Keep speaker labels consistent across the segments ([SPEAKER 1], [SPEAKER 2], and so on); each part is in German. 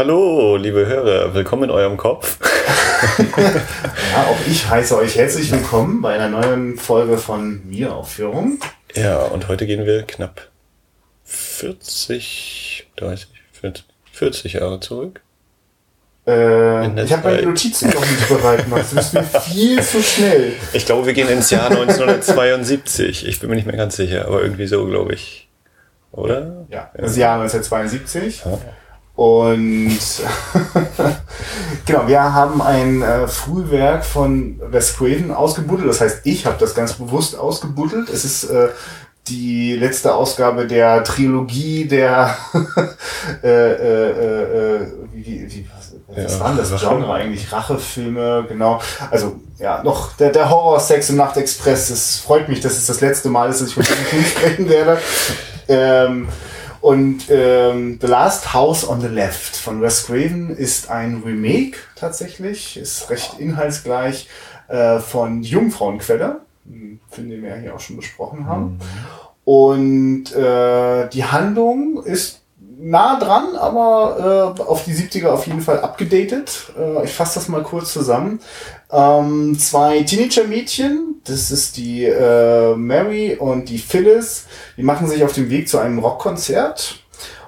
[SPEAKER 1] Hallo, liebe Hörer, willkommen in eurem Kopf.
[SPEAKER 2] ja, auch ich heiße euch herzlich willkommen bei einer neuen Folge von Mir-Aufführung.
[SPEAKER 1] Ja, und heute gehen wir knapp 40, 30, 40, 40 Jahre zurück.
[SPEAKER 2] Äh, ich habe meine Notizen noch nicht bereit gemacht. Du bist mir viel zu schnell.
[SPEAKER 1] Ich glaube, wir gehen ins Jahr 1972. Ich bin mir nicht mehr ganz sicher, aber irgendwie so, glaube ich. Oder?
[SPEAKER 2] Ja, das Jahr 1972. Ja. Und genau, wir haben ein äh, Frühwerk von Wes Craven ausgebuddelt. Das heißt, ich habe das ganz bewusst ausgebuddelt. Es ist äh, die letzte Ausgabe der Trilogie der äh, äh, äh, wie, wie, was, was ja, war das Rache. Genre eigentlich? Rachefilme, genau. Also ja, noch der, der Horror Sex im Nachtexpress. Es freut mich, dass es das letzte Mal ist, dass ich von diesem Film sprechen werde. Ähm, und ähm, The Last House on the Left von Wes Craven ist ein Remake tatsächlich, ist recht inhaltsgleich äh, von Jungfrauenquelle, Film, den wir ja hier auch schon besprochen haben. Mhm. Und äh, die Handlung ist nah dran, aber äh, auf die 70er auf jeden Fall abgedatet. Äh, ich fasse das mal kurz zusammen. Ähm, zwei Teenager-Mädchen, das ist die äh, Mary und die Phyllis, die machen sich auf den Weg zu einem Rockkonzert.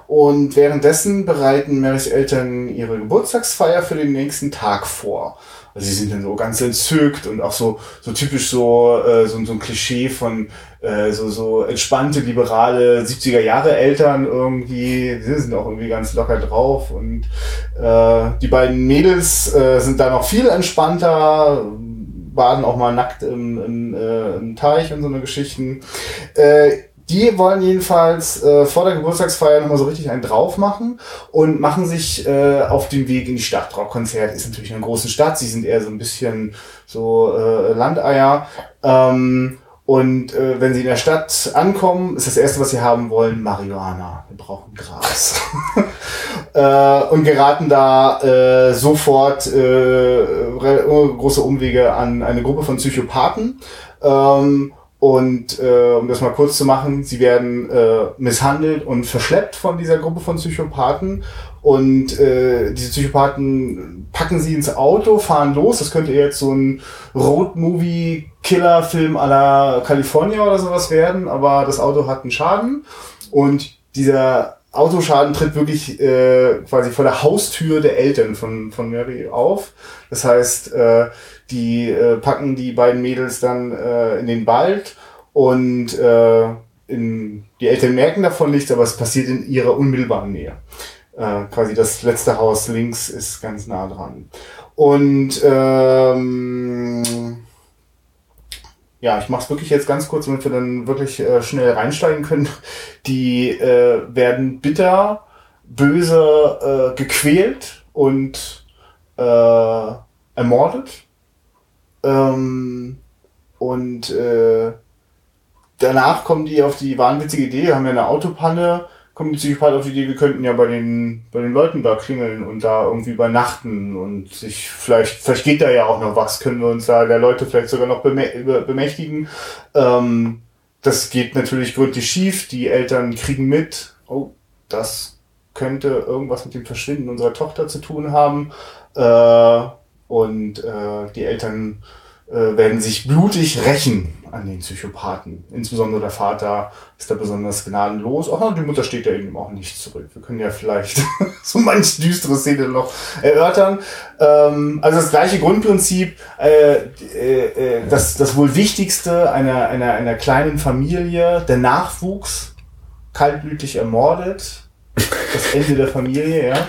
[SPEAKER 2] Und währenddessen bereiten Marys Eltern ihre Geburtstagsfeier für den nächsten Tag vor. Also sie sind dann so ganz entzückt und auch so, so typisch so, äh, so, so ein Klischee von äh, so, so entspannte, liberale 70er Jahre Eltern irgendwie. Sie sind auch irgendwie ganz locker drauf und äh, die beiden Mädels äh, sind da noch viel entspannter, baden auch mal nackt im, im, äh, im Teich und so eine Geschichten. Äh, die wollen jedenfalls äh, vor der Geburtstagsfeier nochmal so richtig einen drauf machen und machen sich äh, auf den Weg in die Stadt. Rockkonzert ist natürlich in einer großen Stadt. Sie sind eher so ein bisschen so äh, Landeier. Ähm, und äh, wenn sie in der Stadt ankommen, ist das erste, was sie haben wollen, Marihuana. Wir brauchen Gras. äh, und geraten da äh, sofort äh, große Umwege an eine Gruppe von Psychopathen. Ähm, und äh, um das mal kurz zu machen, sie werden äh, misshandelt und verschleppt von dieser Gruppe von Psychopathen. Und äh, diese Psychopathen packen sie ins Auto, fahren los. Das könnte jetzt so ein Road-Movie-Killer-Film à la California oder sowas werden, aber das Auto hat einen Schaden. Und dieser Autoschaden tritt wirklich äh, quasi vor der Haustür der Eltern von, von Mary auf. Das heißt, äh, die äh, packen die beiden Mädels dann äh, in den Wald und äh, in, die Eltern merken davon nichts, aber es passiert in ihrer unmittelbaren Nähe. Äh, quasi das letzte Haus links ist ganz nah dran. Und ähm, ja, ich mache es wirklich jetzt ganz kurz, damit wir dann wirklich äh, schnell reinsteigen können. Die äh, werden bitter, böse äh, gequält und äh, ermordet ähm, und äh, danach kommen die auf die wahnwitzige Idee, haben ja eine Autopanne, kommen die Psychopathen auf die Idee, wir könnten ja bei den, bei den Leuten da klingeln und da irgendwie übernachten und sich vielleicht, vielleicht geht da ja auch noch was, können wir uns da der Leute vielleicht sogar noch bemächtigen. Ähm, das geht natürlich gründlich schief, die Eltern kriegen mit, oh, das könnte irgendwas mit dem Verschwinden unserer Tochter zu tun haben. Äh, und äh, die Eltern äh, werden sich blutig rächen an den Psychopathen. Insbesondere der Vater ist da besonders gnadenlos. Auch die Mutter steht ja eben auch nicht zurück. Wir können ja vielleicht so manch düstere Szene noch erörtern. Ähm, also das gleiche Grundprinzip, äh, äh, äh, das, das wohl Wichtigste einer, einer, einer kleinen Familie, der Nachwuchs, kaltblütig ermordet. Das Ende der Familie, ja.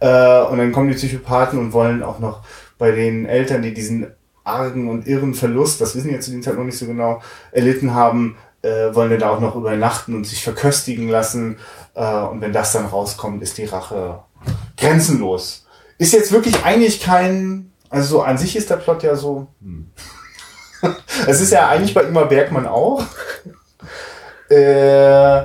[SPEAKER 2] Äh, und dann kommen die Psychopathen und wollen auch noch bei den Eltern, die diesen argen und irren Verlust, das wissen wir zu dem Zeit noch nicht so genau, erlitten haben, äh, wollen wir da auch noch übernachten und sich verköstigen lassen. Äh, und wenn das dann rauskommt, ist die Rache grenzenlos. Ist jetzt wirklich eigentlich kein, also so an sich ist der Plot ja so. Hm. Es ist ja eigentlich bei Ingmar Bergmann auch. äh,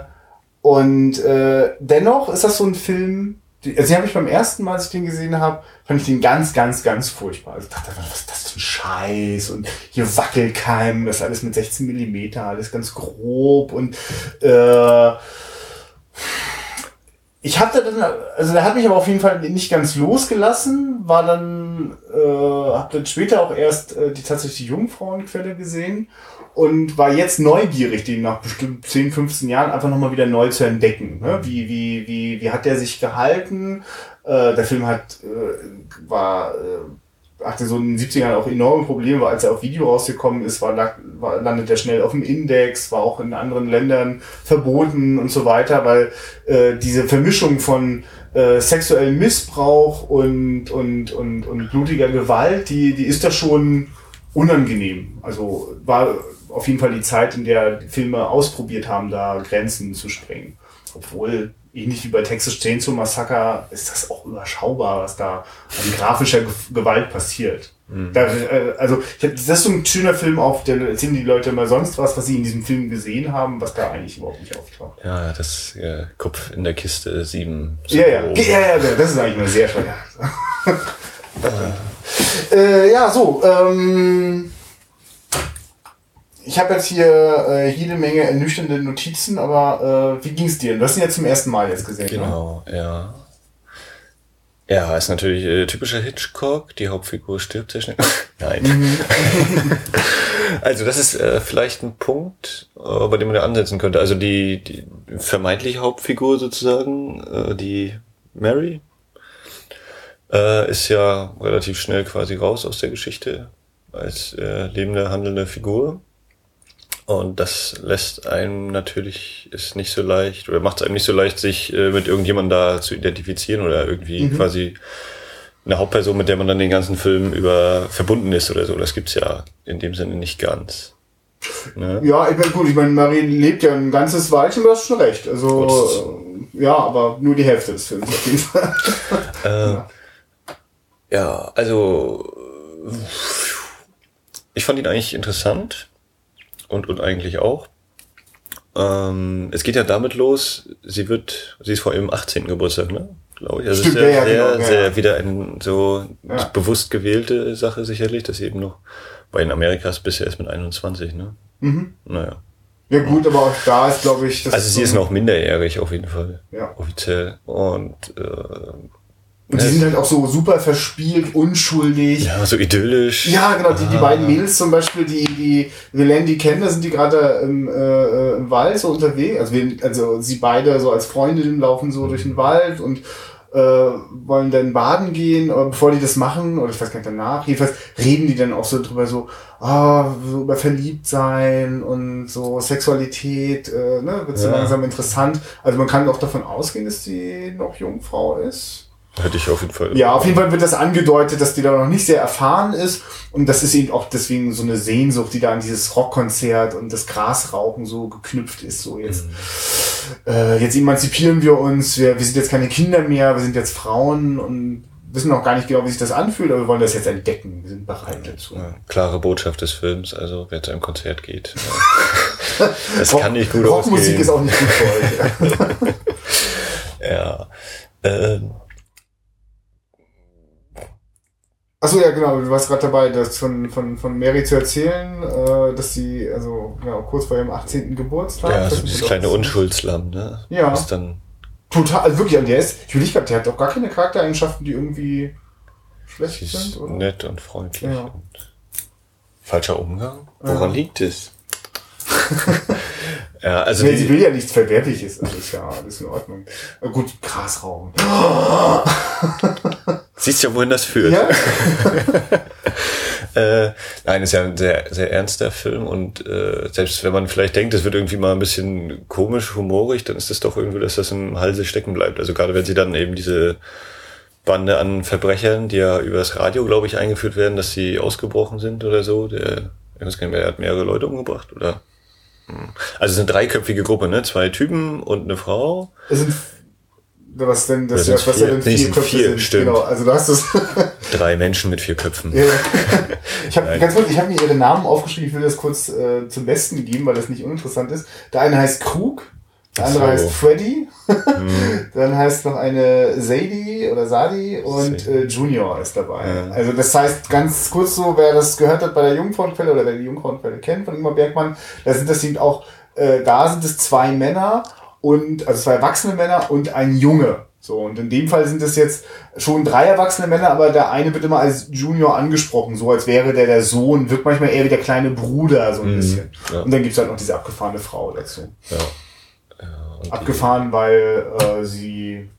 [SPEAKER 2] und äh, dennoch ist das so ein Film, also den habe ich beim ersten Mal, als ich den gesehen habe, fand ich den ganz, ganz, ganz furchtbar. Also ich dachte, was ist das für ein Scheiß? Und hier Wackelkeim, das alles mit 16 Millimeter, alles ganz grob und äh, ich habe da dann, also der hat mich aber auf jeden Fall nicht ganz losgelassen, war dann, äh, habe dann später auch erst äh, die tatsächlich Jungfrauenquelle gesehen und war jetzt neugierig, den nach bestimmt 10, 15 Jahren einfach nochmal wieder neu zu entdecken. Ne? Wie, wie, wie, wie hat der sich gehalten? Äh, der Film hat, äh, war, äh, hatte so in den 70ern auch enorme Probleme, weil als er auf Video rausgekommen ist, war, war, landet er schnell auf dem Index, war auch in anderen Ländern verboten und so weiter, weil äh, diese Vermischung von äh, sexuellem Missbrauch und, und, und, und blutiger Gewalt, die, die ist da schon unangenehm. Also war auf jeden Fall die Zeit, in der Filme ausprobiert haben, da Grenzen zu sprengen. Obwohl, ähnlich wie bei Texas Chainsaw Massacre, ist das auch überschaubar, was da an grafischer Gewalt passiert. Mhm. Da, äh, also, hab, das ist so ein schöner Film auf, der erzählen die Leute immer sonst was, was sie in diesem Film gesehen haben, was da eigentlich überhaupt nicht auftaucht.
[SPEAKER 1] Ja, das äh, Kopf in der Kiste 7.
[SPEAKER 2] Ja, ja, ja, ja, das ist eigentlich eine sehr schöne. äh, ja, so, ähm, ich habe jetzt hier äh, jede Menge ernüchternde Notizen, aber äh, wie ging's dir? Du hast ihn ja zum ersten Mal jetzt gesehen.
[SPEAKER 1] Ne? Genau, ne? ja. Ja, ist natürlich äh, typischer Hitchcock. Die Hauptfigur stirbt sehr schnell. Nein. Mhm. also das ist äh, vielleicht ein Punkt, äh, bei dem man da ansetzen könnte. Also die, die vermeintliche Hauptfigur sozusagen, äh, die Mary, äh, ist ja relativ schnell quasi raus aus der Geschichte als äh, lebende, handelnde Figur. Und das lässt einem natürlich, ist nicht so leicht, oder macht es einem nicht so leicht, sich äh, mit irgendjemandem da zu identifizieren oder irgendwie mhm. quasi eine Hauptperson, mit der man dann den ganzen Film über verbunden ist oder so. Das gibt's ja in dem Sinne nicht ganz.
[SPEAKER 2] Ne? Ja, ich meine, gut, ich meine, Marie lebt ja ein ganzes Weilchen, du hast schon recht. Also, äh, ja, aber nur die Hälfte des Films auf jeden Fall.
[SPEAKER 1] äh, ja. ja, also, ich fand ihn eigentlich interessant und, und eigentlich auch. Ähm, es geht ja damit los, sie wird, sie ist vor ihrem 18. Geburtstag, ne? Glaube ich. Also Stimmt, ist ja, ja, sehr, genau, sehr ja. wieder ein so ja. bewusst gewählte Sache sicherlich, dass sie eben noch bei den Amerikas bisher ist mit 21, ne? Mhm. Naja.
[SPEAKER 2] Ja gut, aber auch da ist, glaube ich,
[SPEAKER 1] das Also sie ist noch minderjährig auf jeden Fall. Ja. Offiziell. Und äh,
[SPEAKER 2] und die sind halt auch so super verspielt, unschuldig.
[SPEAKER 1] Ja, so idyllisch.
[SPEAKER 2] Ja, genau. Die, die beiden Mädels zum Beispiel, die, die wir lernen die kennen, da sind die gerade im, äh, im Wald so unterwegs. Also, wir, also sie beide so als Freundinnen laufen so durch den Wald und äh, wollen dann baden gehen, aber bevor die das machen, oder ich weiß gar nicht danach, jedenfalls reden die dann auch so drüber so, ah, so über verliebt sein und so Sexualität, äh, ne, wird so ja. langsam interessant. Also man kann auch davon ausgehen, dass sie noch Jungfrau ist.
[SPEAKER 1] Hätte ich auf jeden Fall.
[SPEAKER 2] Ja, auf jeden Fall wird das angedeutet, dass die da noch nicht sehr erfahren ist. Und das ist eben auch deswegen so eine Sehnsucht, die da an dieses Rockkonzert und das Grasrauchen so geknüpft ist. So jetzt, mhm. äh, jetzt emanzipieren wir uns, wir, wir sind jetzt keine Kinder mehr, wir sind jetzt Frauen und wissen noch gar nicht genau, wie sich das anfühlt, aber wir wollen das jetzt entdecken. Wir sind bereit dazu. Ja,
[SPEAKER 1] klare Botschaft des Films, also wer zu einem Konzert geht. das kann nicht gut
[SPEAKER 2] Rockmusik ausgehen. ist auch nicht gut für
[SPEAKER 1] euch. ja. Ähm,
[SPEAKER 2] Achso, ja, genau, du warst gerade dabei, das von, von, von Mary zu erzählen, äh, dass sie, also genau, kurz vor ihrem 18. Geburtstag.
[SPEAKER 1] Ja, so das kleine Unschuldslamm, ne?
[SPEAKER 2] Ja.
[SPEAKER 1] Ist dann
[SPEAKER 2] Total, also wirklich, der ist, ich will nicht der hat doch gar keine Charaktereigenschaften, die irgendwie schlecht
[SPEAKER 1] sie
[SPEAKER 2] sind,
[SPEAKER 1] oder? nett und freundlich ja. und falscher Umgang. Woran ja. liegt es?
[SPEAKER 2] Ja, also nee, sie will ja nichts Verwerfliches, also ist ja alles in Ordnung. Gut, Grasraum.
[SPEAKER 1] Siehst ja, wohin das führt. Ja? äh, nein, ist ja ein sehr, sehr ernster Film und äh, selbst wenn man vielleicht denkt, es wird irgendwie mal ein bisschen komisch, humorig, dann ist es doch irgendwie, dass das im Halse stecken bleibt. Also gerade wenn sie dann eben diese Bande an Verbrechern, die ja übers Radio, glaube ich, eingeführt werden, dass sie ausgebrochen sind oder so. Der, ich weiß gar nicht mehr, er hat mehrere Leute umgebracht, oder? Also es ist eine dreiköpfige Gruppe, ne? Zwei Typen und eine Frau.
[SPEAKER 2] Es sind was denn das ja, was vier, ja denn vier nee, Köpfe vier, sind.
[SPEAKER 1] Stimmt.
[SPEAKER 2] Genau, also du hast es.
[SPEAKER 1] Drei Menschen mit vier Köpfen.
[SPEAKER 2] Ja. Ich habe ganz kurz, ich habe mir ihre Namen aufgeschrieben, ich will das kurz äh, zum Besten geben, weil das nicht uninteressant ist. Der eine heißt Krug, der andere so. heißt Freddy, mhm. dann heißt noch eine Sadie oder Sadi und äh, Junior ist dabei. Ja. Also das heißt ganz kurz so, wer das gehört hat bei der Jungfrauenquelle oder wer die Jungfrauenquelle kennt von Ingmar Bergmann, da sind das eben auch, äh, da sind es zwei Männer und also zwei erwachsene Männer und ein Junge. So, und in dem Fall sind es jetzt schon drei erwachsene Männer, aber der eine wird immer als Junior angesprochen, so als wäre der der Sohn, wirkt manchmal eher wie der kleine Bruder, so ein mhm, bisschen. Ja. Und dann gibt's halt noch diese abgefahrene Frau dazu. Ja. ja Abgefahren, weil äh, sie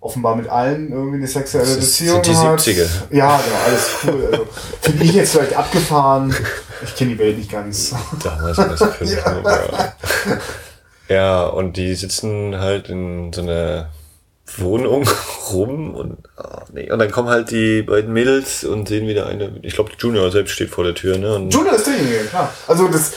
[SPEAKER 2] offenbar mit allen irgendwie eine sexuelle Beziehung
[SPEAKER 1] sind die hat. 70er.
[SPEAKER 2] Ja, genau, alles cool. Also, Finde ich jetzt vielleicht abgefahren. Ich kenne die Welt nicht ganz. Damals war das
[SPEAKER 1] ja. ja. Ja, und die sitzen halt in so einer Wohnung rum und oh, nee. und dann kommen halt die beiden Mädels und sehen wieder eine. Ich glaube, Junior selbst steht vor der Tür, ne? Und
[SPEAKER 2] Junior ist derjenige, klar. Also das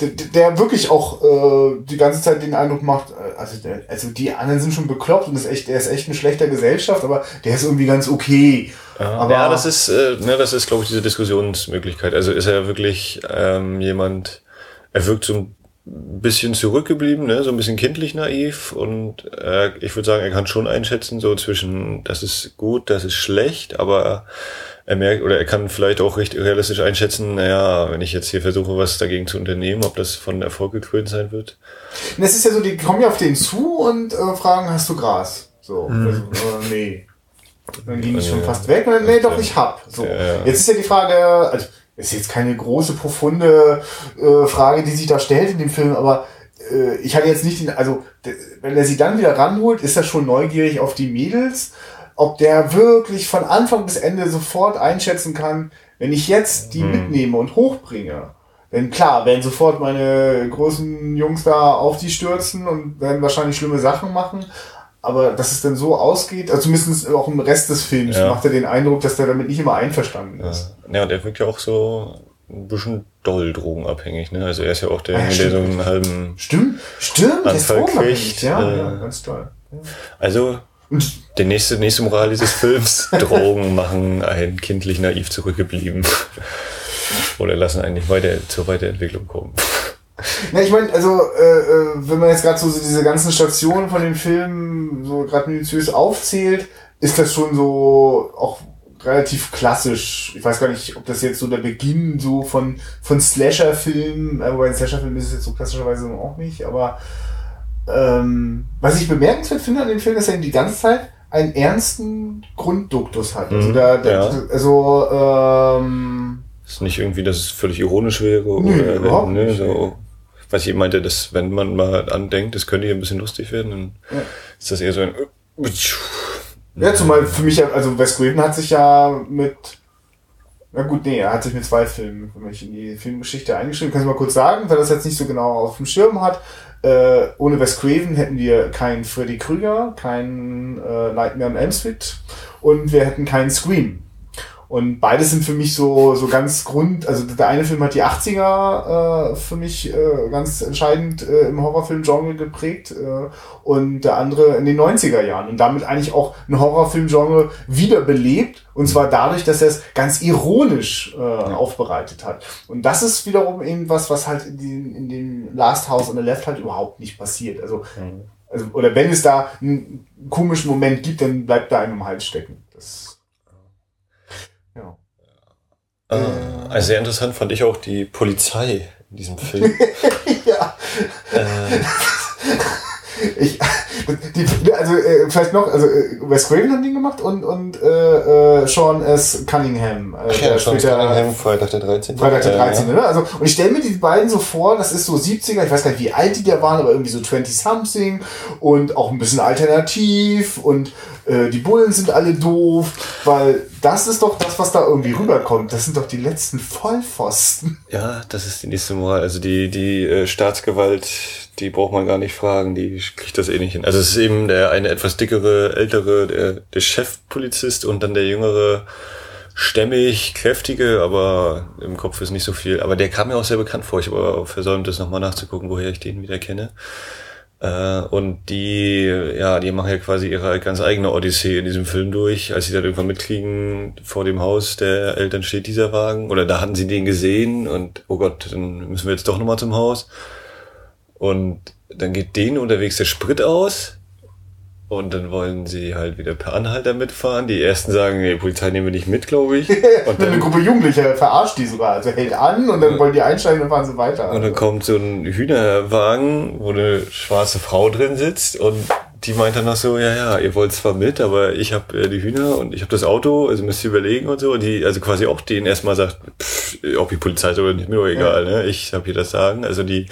[SPEAKER 2] der, der wirklich auch äh, die ganze Zeit den Eindruck macht, äh, also, der, also die anderen sind schon bekloppt und ist echt, der ist echt ein schlechter Gesellschaft, aber der ist irgendwie ganz okay.
[SPEAKER 1] Ja, aber ja das ist, äh, ne, das ist, glaube ich, diese Diskussionsmöglichkeit. Also ist er wirklich ähm, jemand, er wirkt so ein bisschen zurückgeblieben, ne, so ein bisschen kindlich naiv und äh, ich würde sagen, er kann schon einschätzen, so zwischen, das ist gut, das ist schlecht, aber er merkt oder er kann vielleicht auch recht realistisch einschätzen, naja, wenn ich jetzt hier versuche, was dagegen zu unternehmen, ob das von Erfolg gekrönt sein wird.
[SPEAKER 2] Und es ist ja so, die kommen ja auf den zu und äh, fragen, hast du Gras? So, hm. also, äh, nee. Dann gehen die schon fast weg und dann, nee, doch, ich hab. So. Ja. Jetzt ist ja die Frage, also, ist jetzt keine große, profunde äh, Frage, die sich da stellt in dem Film, aber äh, ich hatte jetzt nicht den, also wenn er sie dann wieder ranholt, ist er schon neugierig auf die Mädels ob der wirklich von Anfang bis Ende sofort einschätzen kann, wenn ich jetzt die hm. mitnehme und hochbringe, denn klar, werden sofort meine großen Jungs da auf die stürzen und werden wahrscheinlich schlimme Sachen machen. Aber dass es dann so ausgeht, also zumindest auch im Rest des Films, ja. macht er den Eindruck, dass der damit nicht immer einverstanden ist.
[SPEAKER 1] Ja, ja und er wirkt ja auch so ein bisschen doll drogenabhängig, ne? Also er ist ja auch der, ah, ja, der so einen halben
[SPEAKER 2] Stimmt, stimmt, Anfall kriegt. Ja, äh, ja, ganz toll.
[SPEAKER 1] Also der nächste, nächste Moral dieses Films, Drogen machen einen kindlich naiv zurückgeblieben. Oder lassen einen nicht weiter zur Weiterentwicklung kommen.
[SPEAKER 2] Na, ich meine, also äh, äh, wenn man jetzt gerade so diese ganzen Stationen von den Filmen so gerade minutiös aufzählt, ist das schon so auch relativ klassisch. Ich weiß gar nicht, ob das jetzt so der Beginn so von von Slasher-Filmen, äh, wobei ein Slasher-Film ist es jetzt so klassischerweise auch nicht, aber ähm, was ich bemerkenswert finde an dem Film, dass er die ganze Zeit einen ernsten Grundduktus hat. Also, mhm, da, da, ja. also ähm,
[SPEAKER 1] ist nicht irgendwie, dass es völlig ironisch wäre nö, oder überhaupt ne, nicht. so. Was ich eben meinte, dass wenn man mal andenkt, das könnte hier ein bisschen lustig werden, dann ja. ist das eher so ein.
[SPEAKER 2] Ja, zumal für mich, also Wes Craven hat sich ja mit na gut, nee, er hat sich mit zwei Filmen in die Filmgeschichte eingeschrieben. Kannst du mal kurz sagen, wer das jetzt nicht so genau auf dem Schirm hat? Äh, ohne Wes Craven hätten wir keinen Freddy Krüger, keinen äh, Nightmare on Elm Street und wir hätten keinen Scream. Und beides sind für mich so, so ganz Grund, also der eine Film hat die 80er äh, für mich äh, ganz entscheidend äh, im Horrorfilm-Genre geprägt äh, und der andere in den 90er Jahren und damit eigentlich auch ein Horrorfilm-Genre wiederbelebt und zwar dadurch, dass er es ganz ironisch äh, aufbereitet hat. Und das ist wiederum eben was, was halt in, den, in dem Last House on the Left halt überhaupt nicht passiert. Also, mhm. also oder wenn es da einen komischen Moment gibt, dann bleibt da einem im Hals stecken. Das
[SPEAKER 1] Ah, also sehr interessant fand ich auch die Polizei in diesem Film. ja.
[SPEAKER 2] Äh. Ich, die, also äh, vielleicht noch, also äh, Wes Craven hat den gemacht und und äh, äh, Sean S. Cunningham. Äh,
[SPEAKER 1] Ach ja, Sean später, Cunningham, Freitag der 13.
[SPEAKER 2] Freitag der 13. Ja. Ne? Also und ich stelle mir die beiden so vor, das ist so 70er, ich weiß gar nicht, wie alt die da waren, aber irgendwie so 20 something und auch ein bisschen alternativ und äh, die Bullen sind alle doof, weil das ist doch das, was da irgendwie rüberkommt. Das sind doch die letzten Vollpfosten.
[SPEAKER 1] Ja, das ist die nächste Moral. Also die die äh, Staatsgewalt die braucht man gar nicht fragen, die kriegt das eh nicht hin. Also es ist eben der eine etwas dickere, ältere, der, der Chefpolizist und dann der jüngere, stämmig, kräftige, aber im Kopf ist nicht so viel. Aber der kam mir auch sehr bekannt vor. Ich habe versäumt, das nochmal nachzugucken, woher ich den wieder kenne. Äh, und die, ja, die machen ja quasi ihre ganz eigene Odyssee in diesem Film durch. Als sie dann irgendwann mitkriegen, vor dem Haus der Eltern steht dieser Wagen, oder da hatten sie den gesehen und, oh Gott, dann müssen wir jetzt doch nochmal zum Haus. Und dann geht denen unterwegs der Sprit aus. Und dann wollen sie halt wieder per Anhalter mitfahren. Die ersten sagen, nee, Polizei nehmen wir nicht mit, glaube ich.
[SPEAKER 2] Und dann eine Gruppe Jugendlicher verarscht die sogar. Also hält an und dann wollen die einsteigen und fahren sie weiter.
[SPEAKER 1] Und dann kommt so ein Hühnerwagen, wo eine schwarze Frau drin sitzt und die meint dann noch so, ja, ja, ihr wollt zwar mit, aber ich habe äh, die Hühner und ich habe das Auto, also müsst ihr überlegen und so. Und die, also quasi auch denen erstmal sagt, pff, ob die Polizei ist oder nicht, mir egal, ja. ne? Ich habe hier das Sagen. Also die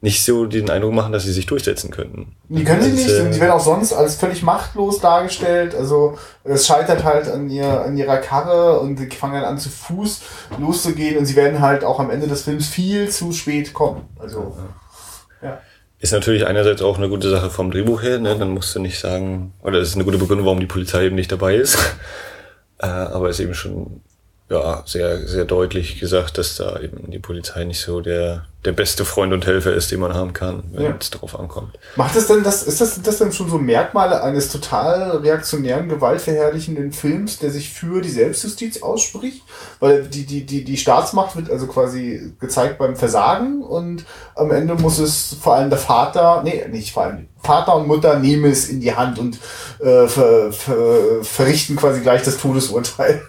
[SPEAKER 1] nicht so den Eindruck machen, dass sie sich durchsetzen könnten.
[SPEAKER 2] Die können sie nicht, und die werden auch sonst als völlig machtlos dargestellt. Also es scheitert halt an, ihr, an ihrer Karre und sie fangen dann an zu Fuß loszugehen und sie werden halt auch am Ende des Films viel zu spät kommen. Also
[SPEAKER 1] ja. Ist natürlich einerseits auch eine gute Sache vom Drehbuch her, ne? dann musst du nicht sagen, oder es ist eine gute Begründung, warum die Polizei eben nicht dabei ist. äh, aber es ist eben schon ja, sehr, sehr deutlich gesagt, dass da eben die Polizei nicht so der, der beste Freund und Helfer ist, den man haben kann, wenn ja. es darauf ankommt.
[SPEAKER 2] Macht es denn das, ist das, das denn schon so Merkmale eines total reaktionären, gewaltverherrlichenden Films, der sich für die Selbstjustiz ausspricht? Weil die, die, die, die Staatsmacht wird also quasi gezeigt beim Versagen und am Ende muss es vor allem der Vater, nee, nicht vor allem, Vater und Mutter nehmen es in die Hand und äh, ver, ver, verrichten quasi gleich das Todesurteil.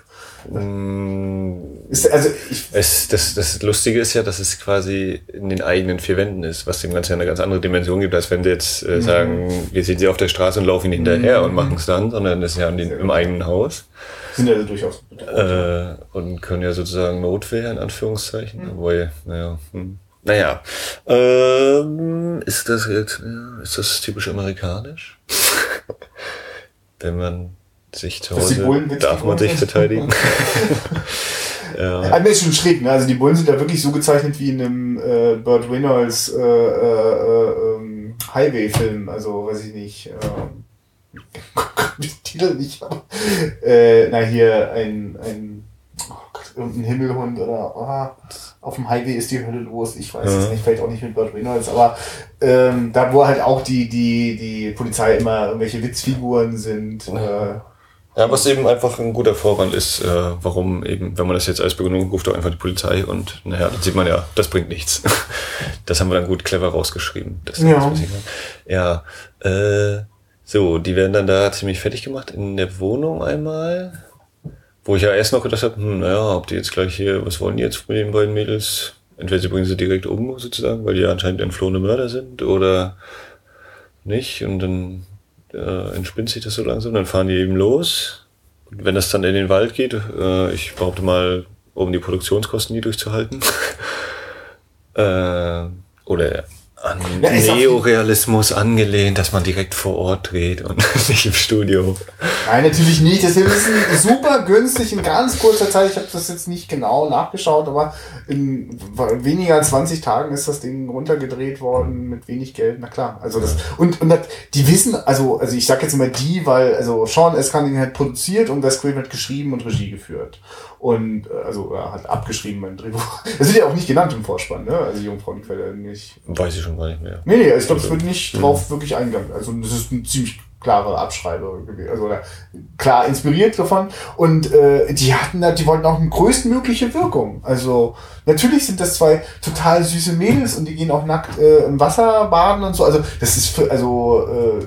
[SPEAKER 1] Mm, ist, also ich es, das, das Lustige ist ja, dass es quasi in den eigenen vier Wänden ist, was dem Ganzen ja eine ganz andere Dimension gibt, als wenn sie jetzt äh, mhm. sagen, wir sehen sie auf der Straße und laufen ihnen hinterher mhm. und machen es dann, sondern das ist ja den, im eigenen Haus.
[SPEAKER 2] Sind ja durchaus.
[SPEAKER 1] Äh, und können ja sozusagen Notwehr in Anführungszeichen, mhm. obwohl, naja, hm. Naja, ähm, ist das jetzt, ist das typisch amerikanisch? Wenn man sich zu Hause darf man sich verteidigen.
[SPEAKER 2] ja. Ein bisschen schräg, ne? Also die Bullen sind ja wirklich so gezeichnet wie in einem äh, Burt Reynolds äh, äh, äh, Highway-Film. Also weiß ich nicht. Äh, den Titel nicht, aber äh, na hier ein, ein oh Gott, irgendein Himmelhund oder oh, auf dem Highway ist die Hölle los. Ich weiß es nicht, vielleicht auch nicht mit Burt Reynolds, aber ähm, da wo halt auch die, die, die Polizei immer irgendwelche Witzfiguren sind. Äh,
[SPEAKER 1] ja, was eben einfach ein guter Vorwand ist, äh, warum eben, wenn man das jetzt als Begründung ruft, doch einfach die Polizei und naja, dann sieht man ja, das bringt nichts. Das haben wir dann gut clever rausgeschrieben. Das ja. ja, äh, so, die werden dann da ziemlich fertig gemacht in der Wohnung einmal. Wo ich ja erst noch gedacht habe, hm, naja, ob die jetzt gleich hier, was wollen die jetzt mit den beiden Mädels? Entweder sie bringen sie direkt um, sozusagen, weil die ja anscheinend entflohene Mörder sind, oder nicht. Und dann äh, entspinnt sich das so langsam, dann fahren die eben los. Und wenn das dann in den Wald geht, äh, ich behaupte mal, um die Produktionskosten nie durchzuhalten, äh, oder an ja, Neorealismus angelehnt, dass man direkt vor Ort dreht und nicht im Studio.
[SPEAKER 2] Nein, natürlich nicht. Das ist super günstig in ganz kurzer Zeit. Ich habe das jetzt nicht genau nachgeschaut, aber in weniger als 20 Tagen ist das Ding runtergedreht worden mit wenig Geld. Na klar. Also das und und das, die wissen, also also ich sag jetzt immer die, weil also Sean S. Cunningham hat produziert und Wes Craven hat geschrieben und Regie geführt und äh, also er hat abgeschrieben beim Drehbuch. Das wird ja auch nicht genannt im Vorspann, ne? Also Jungfrauenquelle nicht.
[SPEAKER 1] Weiß ich schon gar nicht mehr.
[SPEAKER 2] Nee, nee, ich glaube, es wird nicht mhm. drauf wirklich eingegangen. Also das ist ein ziemlich klare Abschreibe gewesen, also oder, klar inspiriert davon und äh, die hatten da, die wollten auch eine größtmögliche Wirkung. Also natürlich sind das zwei total süße Mädels und die gehen auch nackt äh, im Wasser baden und so. Also das ist für, also äh,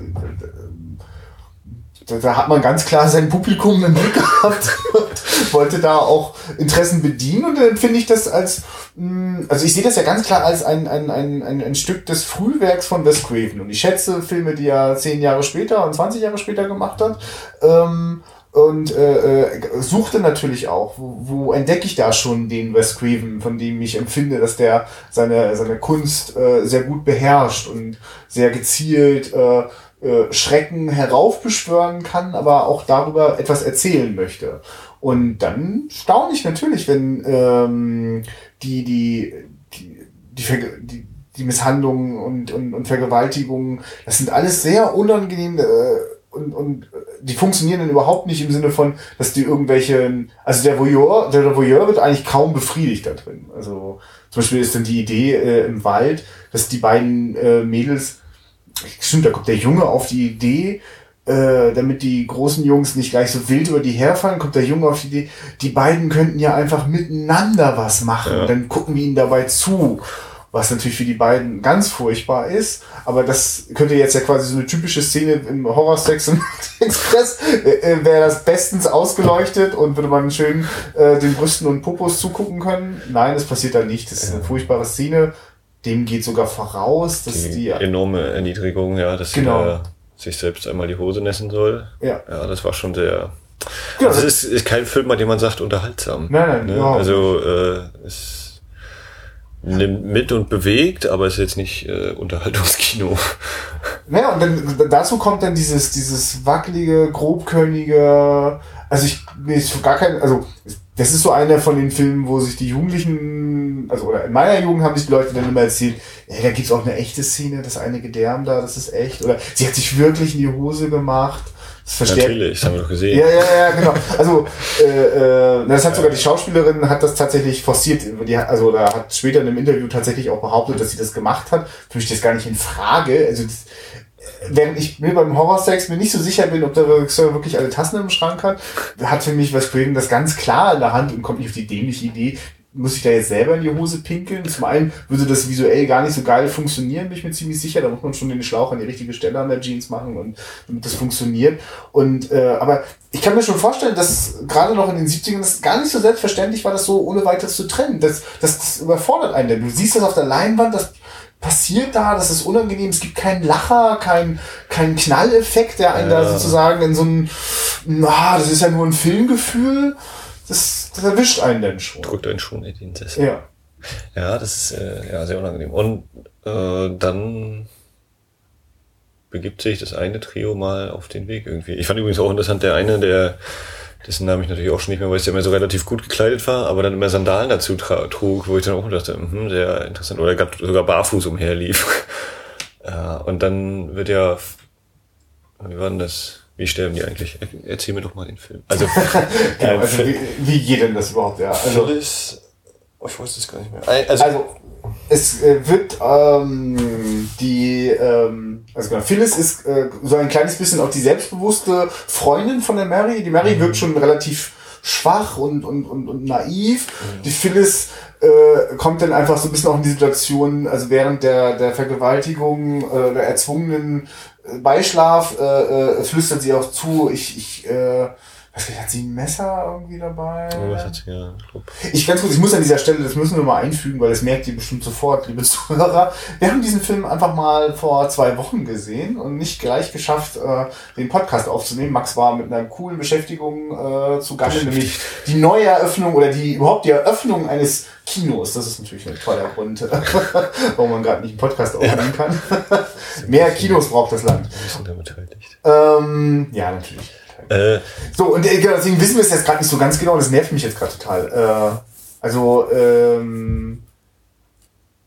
[SPEAKER 2] da, da hat man ganz klar sein Publikum im Blick gehabt und wollte da auch Interessen bedienen. Und dann finde ich das als, mm, also ich sehe das ja ganz klar als ein, ein, ein, ein, ein Stück des Frühwerks von Wes Craven. Und ich schätze Filme, die er zehn Jahre später und 20 Jahre später gemacht hat, ähm, und äh, äh, suchte natürlich auch, wo, wo entdecke ich da schon den Wes Craven, von dem ich empfinde, dass der seine, seine Kunst äh, sehr gut beherrscht und sehr gezielt äh, äh, Schrecken heraufbeschwören kann, aber auch darüber etwas erzählen möchte. Und dann staune ich natürlich, wenn ähm, die, die, die, die, die, die Misshandlungen und, und, und Vergewaltigungen, das sind alles sehr unangenehm äh, und, und die funktionieren dann überhaupt nicht im Sinne von, dass die irgendwelche, also der Voyeur, der Voyeur wird eigentlich kaum befriedigt da drin. Also zum Beispiel ist dann die Idee äh, im Wald, dass die beiden äh, Mädels Stimmt, da kommt der Junge auf die Idee, äh, damit die großen Jungs nicht gleich so wild über die herfallen, kommt der Junge auf die Idee, die beiden könnten ja einfach miteinander was machen. Ja. Dann gucken wir ihnen dabei zu. was natürlich für die beiden ganz furchtbar ist. Aber das könnte jetzt ja quasi so eine typische Szene im Horror-Sex und Express, äh, äh, wäre das bestens ausgeleuchtet und würde man schön äh, den Brüsten und Popos zugucken können. Nein, das passiert da nicht. Das ist eine furchtbare Szene. Dem geht sogar voraus, dass
[SPEAKER 1] Die,
[SPEAKER 2] die,
[SPEAKER 1] enorme Erniedrigung, ja, dass
[SPEAKER 2] Genau.
[SPEAKER 1] er sich selbst einmal die Hose nässen soll.
[SPEAKER 2] ja,
[SPEAKER 1] Ja, das war schon sehr.
[SPEAKER 2] Genau,
[SPEAKER 1] Also es ist, ist kein Film, bei dem man sagt, unterhaltsam.
[SPEAKER 2] Nein, nein,
[SPEAKER 1] ne? Also äh, es nimmt mit und bewegt, aber es ist jetzt nicht äh, Unterhaltungskino.
[SPEAKER 2] Naja, und dann dazu kommt dann dieses, dieses wackelige, grobkörnige, also ich, mir ist gar kein, also das ist so einer von den Filmen, wo sich die Jugendlichen, also oder in meiner Jugend haben sich die Leute dann immer erzählt, ey, da gibt's auch eine echte Szene, das eine Gedärm da, das ist echt, oder sie hat sich wirklich in die Hose gemacht. Das verstärkt,
[SPEAKER 1] Natürlich, das haben wir doch gesehen.
[SPEAKER 2] ja, ja, ja, genau. Also, äh, äh, das hat sogar die Schauspielerin hat das tatsächlich forciert. Die, hat- also, da hat später in einem Interview tatsächlich auch behauptet, dass sie das gemacht hat. Für mich das gar nicht in Frage. Also, das, während ich mir beim Horrorsex mir nicht so sicher bin, ob der Regisseur wirklich alle Tassen im Schrank hat, hat für mich Wes Craven das ganz klar in der Hand und kommt nicht auf die dämliche Idee, muss ich da jetzt selber in die Hose pinkeln? Zum einen würde das visuell gar nicht so geil funktionieren, bin ich mir ziemlich sicher. Da muss man schon den Schlauch an die richtige Stelle an der Jeans machen und damit das funktioniert. Und äh, aber ich kann mir schon vorstellen, dass gerade noch in den 70ern das gar nicht so selbstverständlich war, das so ohne weiteres zu trennen. Das, das, das überfordert einen. denn Du siehst das auf der Leinwand, das passiert da, das ist unangenehm, es gibt keinen Lacher, keinen keinen Knalleffekt, der einen da
[SPEAKER 1] Ja.
[SPEAKER 2] sozusagen in so ein, na, das ist ja nur ein Filmgefühl, das, das erwischt einen dann schon.
[SPEAKER 1] Drückt einen schon in den Sessel.
[SPEAKER 2] Ja.
[SPEAKER 1] Ja, das ist äh, ja sehr unangenehm. Und äh, dann begibt sich das eine Trio mal auf den Weg irgendwie. Ich fand übrigens auch interessant, der eine, der, dessen Namen ich natürlich auch schon nicht mehr weiß, der immer so relativ gut gekleidet war, aber dann immer Sandalen dazu trug, wo ich dann auch dachte, hm, sehr interessant. Oder sogar barfuß umherlief. ja, und dann wird ja, wie war denn das? Wie sterben die eigentlich? Er- Erzähl mir doch mal den Film. Also,
[SPEAKER 2] Genau,
[SPEAKER 1] äh,
[SPEAKER 2] also wie, wie geht denn das überhaupt, ja? Also,
[SPEAKER 1] Phyllis, oh, ich weiß es gar nicht mehr. Also,
[SPEAKER 2] also es äh, wird ähm, die, ähm, also genau, Phyllis ist äh, so ein kleines bisschen auch die selbstbewusste Freundin von der Mary. Die Mary wirkt schon relativ schwach und, und, und, und naiv. Die Phyllis äh, kommt dann einfach so ein bisschen auch in die Situation, also während der, der Vergewaltigung, äh, der erzwungenen äh, Beischlaf, äh, äh, flüstert sie auch zu, ich, ich, äh, nicht, hat sie ein Messer irgendwie dabei?
[SPEAKER 1] Oh, was hat sie ja.
[SPEAKER 2] Ich ganz kurz, ich muss an dieser Stelle, das müssen wir mal einfügen, weil das merkt ihr bestimmt sofort, liebe Zuhörer. Wir haben diesen Film einfach mal vor zwei Wochen gesehen und nicht gleich geschafft, äh, den Podcast aufzunehmen. Max war mit einer coolen Beschäftigung äh, zugange, nämlich die Neueröffnung oder die überhaupt die Eröffnung eines Kinos. Das ist natürlich ein toller Grund, warum man gerade nicht einen Podcast aufnehmen kann. Mehr Kinos braucht das Land.
[SPEAKER 1] Beteiligt.
[SPEAKER 2] Ähm, ja, natürlich.
[SPEAKER 1] Äh,
[SPEAKER 2] So, und äh, genau, deswegen wissen wir es jetzt gerade nicht so ganz genau, das nervt mich jetzt gerade total. Äh, also, ähm,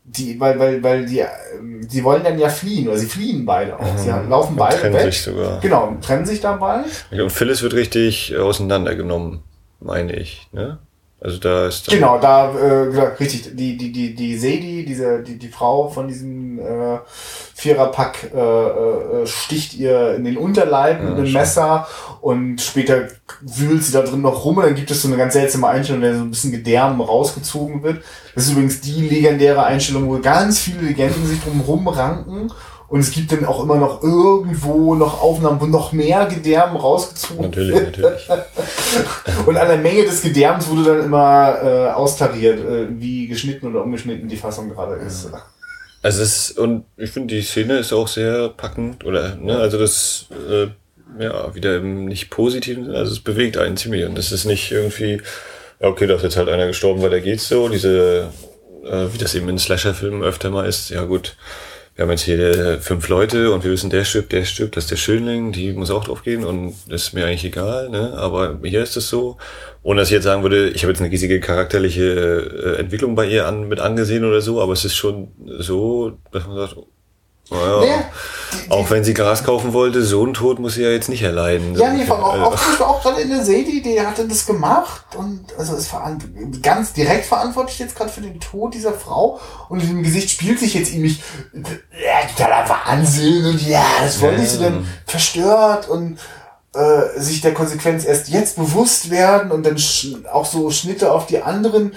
[SPEAKER 2] die, weil, weil, weil die, ähm, die wollen dann ja fliehen, oder sie fliehen beide auch. Sie laufen
[SPEAKER 1] und
[SPEAKER 2] beide
[SPEAKER 1] trennen
[SPEAKER 2] weg.
[SPEAKER 1] sich sogar.
[SPEAKER 2] Genau, trennen sich dabei.
[SPEAKER 1] Und Phyllis wird richtig auseinandergenommen, meine ich. Ne? Also da ist
[SPEAKER 2] Genau, da, äh, genau, richtig, die, die, die, die Sadie, diese, die, die Frau von diesem äh, Viererpack äh, äh, sticht ihr in den Unterleib mit einem. Messer und später wühlt sie da drin noch rum und dann gibt es so eine ganz seltsame Einstellung, in der so ein bisschen Gedärm rausgezogen wird. Das ist übrigens die legendäre Einstellung, wo ganz viele Legenden sich drum rumranken und es gibt dann auch immer noch irgendwo noch Aufnahmen, wo noch mehr Gedärm rausgezogen
[SPEAKER 1] Natürlich,
[SPEAKER 2] wird.
[SPEAKER 1] natürlich.
[SPEAKER 2] Und an der Menge des Gedärms wurde dann immer äh, austariert, äh, wie geschnitten oder ungeschnitten die Fassung gerade ist.
[SPEAKER 1] Also es ist, und ich finde, die Szene ist auch sehr packend, oder, ne, also das, äh, ja, wieder im nicht positiven Sinne, also es bewegt einen ziemlich und es ist nicht irgendwie, ja, okay, da ist jetzt halt einer gestorben, weiter geht's so, diese, äh, wie das eben in Slasher-Filmen öfter mal ist, ja gut, wir haben jetzt hier äh, fünf Leute und wir wissen, der stirbt, der stirbt, das ist der Schönling, die muss auch drauf gehen und das ist mir eigentlich egal, ne? Aber hier ist es so. Ohne dass ich jetzt sagen würde, ich habe jetzt eine riesige charakterliche äh, Entwicklung bei ihr an, mit angesehen oder so, aber es ist schon so, dass man sagt, naja,
[SPEAKER 2] Naja, die-
[SPEAKER 1] auch wenn sie Gras kaufen wollte, so ein Tod muss sie ja jetzt nicht erleiden.
[SPEAKER 2] Ja, nee, vor- auch,
[SPEAKER 1] Also,
[SPEAKER 2] auch, Beispiel auch gerade in der Sadie, die hatte das gemacht und also ist ganz direkt verantwortlich jetzt gerade für den Tod dieser Frau und in dem Gesicht spielt sich jetzt nicht ja, totaler Wahnsinn und ja, das wollte ich so dann verstört und äh, sich der Konsequenz erst jetzt bewusst werden und dann auch so Schnitte auf die anderen.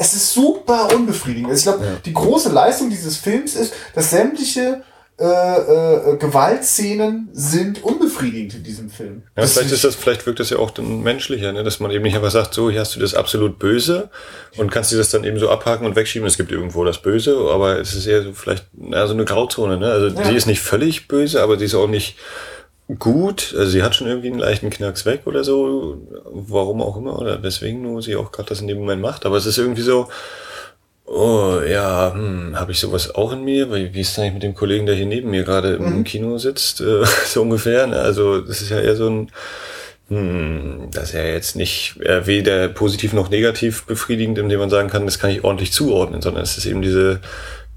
[SPEAKER 2] Es ist super unbefriedigend. Also ich glaube, ja. die große Leistung dieses Films ist, dass sämtliche äh, äh, Gewaltszenen sind unbefriedigend in diesem Film.
[SPEAKER 1] Ja, das vielleicht ist das, vielleicht wirkt das ja auch dann menschlicher, ne? dass man eben nicht einfach sagt, so, hier hast du das absolut Böse und kannst dir das dann eben so abhaken und wegschieben. Es gibt irgendwo das Böse, aber es ist eher so vielleicht, na, so eine Grauzone, ne? Also ja. die ist nicht völlig böse, aber die ist auch nicht gut. Also sie hat schon irgendwie einen leichten Knacks weg oder so, warum auch immer, oder weswegen nur sie auch gerade das in dem Moment macht. Aber es ist irgendwie so, oh ja, hm, habe ich sowas auch in mir? Wie, wie ist das eigentlich mit dem Kollegen, der hier neben mir gerade mhm. im Kino sitzt? Äh, so ungefähr. Ne? Also das ist ja eher so ein, hm, das ist ja jetzt nicht äh, weder positiv noch negativ befriedigend, indem man sagen kann, das kann ich ordentlich zuordnen, sondern es ist eben diese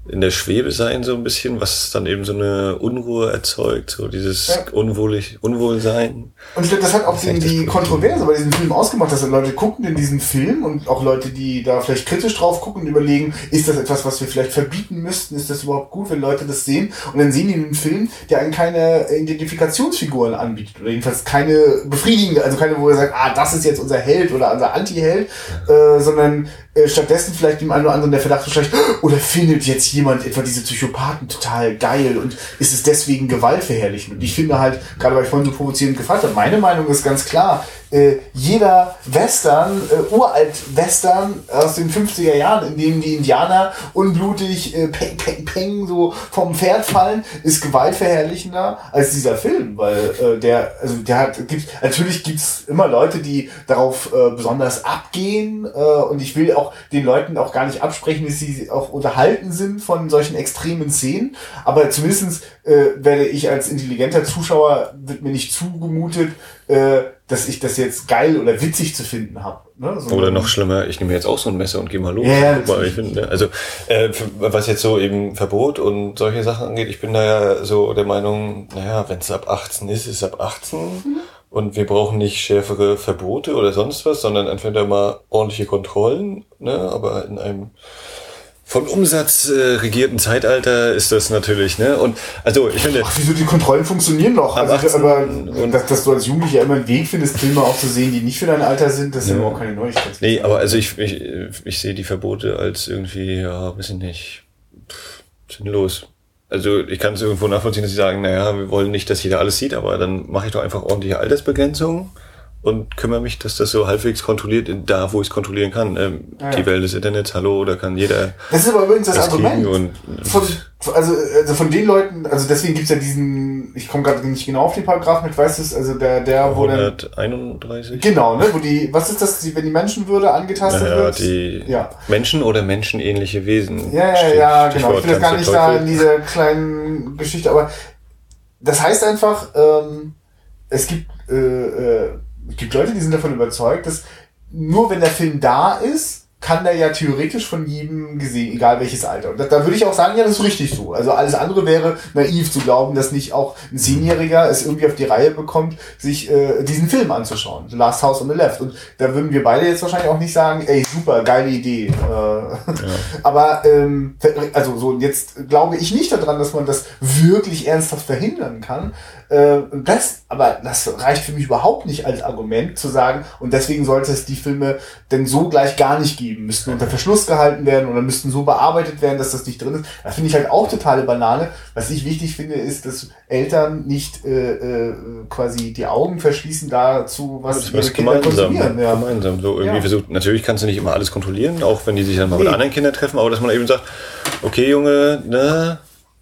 [SPEAKER 1] in der Schwebe sein so ein bisschen, was dann eben so eine Unruhe erzeugt, so dieses ja. Unwohlig, Unwohlsein.
[SPEAKER 2] Und ich glaube, das hat auch die, die Kontroverse bei diesem Film ausgemacht, dass Leute gucken in diesen Film und auch Leute, die da vielleicht kritisch drauf gucken und überlegen, ist das etwas, was wir vielleicht verbieten müssten, ist das überhaupt gut, wenn Leute das sehen und dann sehen die einen Film, der einen keine Identifikationsfiguren anbietet oder jedenfalls keine befriedigende, also keine, wo er sagt, ah, das ist jetzt unser Held oder unser Anti-Held, äh, sondern äh, stattdessen vielleicht dem einen oder anderen der Verdacht vielleicht, oder findet jetzt jemand etwa diese Psychopathen total geil und ist es deswegen gewaltverherrlichend? Und ich finde halt, gerade weil ich vorhin so provozierend gefragt habe, meine Meinung ist ganz klar, äh, jeder Western, äh, Uralt-Western aus den 50er Jahren, in dem die Indianer unblutig äh, peng, peng, peng so vom Pferd fallen, ist gewaltverherrlichender als dieser Film, weil äh, der, also der hat, gibt, natürlich gibt's immer Leute, die darauf äh, besonders abgehen äh, und ich will auch den Leuten auch gar nicht absprechen, dass sie auch unterhalten sind von solchen extremen Szenen, aber zumindestens äh, werde ich als intelligenter Zuschauer, wird mir nicht zugemutet, äh, dass ich das jetzt geil oder witzig zu finden habe.
[SPEAKER 1] Ne? So oder noch schlimmer, ich nehme jetzt auch so ein Messer und gehe mal los. Ja, mal, ich find, ne? Also äh, was jetzt so eben Verbot und solche Sachen angeht, ich bin da ja so der Meinung, naja, wenn es ab 18 ist, ist es ab 18. Mhm. Und wir brauchen nicht schärfere Verbote oder sonst was, sondern entweder mal ordentliche Kontrollen, ne? aber in einem von Umsatz äh, regierten Zeitalter ist das natürlich, ne? Und also ich finde.
[SPEAKER 2] Ach, wieso die Kontrollen funktionieren noch? Also, aber dass, dass, du als Jugendlicher immer einen Weg findest, Filme auch zu sehen, die nicht für dein Alter sind, das ist ja. überhaupt keine Neuigkeit.
[SPEAKER 1] Nee, aber also ich, ich, ich sehe die Verbote als irgendwie, ja, weiß ich nicht, pff, sinnlos. Also ich kann es irgendwo nachvollziehen, dass sie sagen, naja, wir wollen nicht, dass jeder alles sieht, aber dann mache ich doch einfach ordentliche Altersbegrenzung und kümmere mich, dass das so halbwegs kontrolliert, da wo ich es kontrollieren kann. Ähm, ja. Die Welt des Internets, hallo, da kann jeder.
[SPEAKER 2] Das ist aber übrigens das, das Argument. Und, von, also, also von den Leuten, also deswegen gibt's ja diesen, ich komme gerade nicht genau auf den Paragraph mit, weißt du, also der, der,
[SPEAKER 1] wo 131.
[SPEAKER 2] Genau, ne, wo die, was ist das, wenn die Menschenwürde angetastet
[SPEAKER 1] naja, wird? Die ja. Menschen oder menschenähnliche Wesen.
[SPEAKER 2] Ja, ja, steht, ja, genau. Ich will das gar nicht da in dieser kleinen Geschichte, aber das heißt einfach, ähm, es gibt äh, äh, es gibt Leute, die sind davon überzeugt, dass nur wenn der Film da ist, kann der ja theoretisch von jedem gesehen, egal welches Alter. Und da, da würde ich auch sagen, ja, das ist richtig so. Also alles andere wäre naiv zu glauben, dass nicht auch ein Zehnjähriger es irgendwie auf die Reihe bekommt, sich äh, diesen Film anzuschauen. The Last House on the Left. Und da würden wir beide jetzt wahrscheinlich auch nicht sagen, ey, super, geile Idee. Äh, ja. Aber ähm, also so jetzt glaube ich nicht daran, dass man das wirklich ernsthaft verhindern kann. Äh, das, aber das reicht für mich überhaupt nicht als Argument zu sagen, und deswegen sollte es die Filme denn so gleich gar nicht geben, müssten unter Verschluss gehalten werden oder müssten so bearbeitet werden, dass das nicht drin ist. Da finde ich halt auch totale Banane. Was ich wichtig finde, ist, dass Eltern nicht äh, äh, quasi die Augen verschließen dazu, was
[SPEAKER 1] ihre Kinder konsumieren. Ja. Gemeinsam. So irgendwie ja. versucht, natürlich kannst du nicht immer alles kontrollieren, auch wenn die sich dann mal nee. mit anderen Kindern treffen, aber dass man eben sagt, okay, Junge, ne,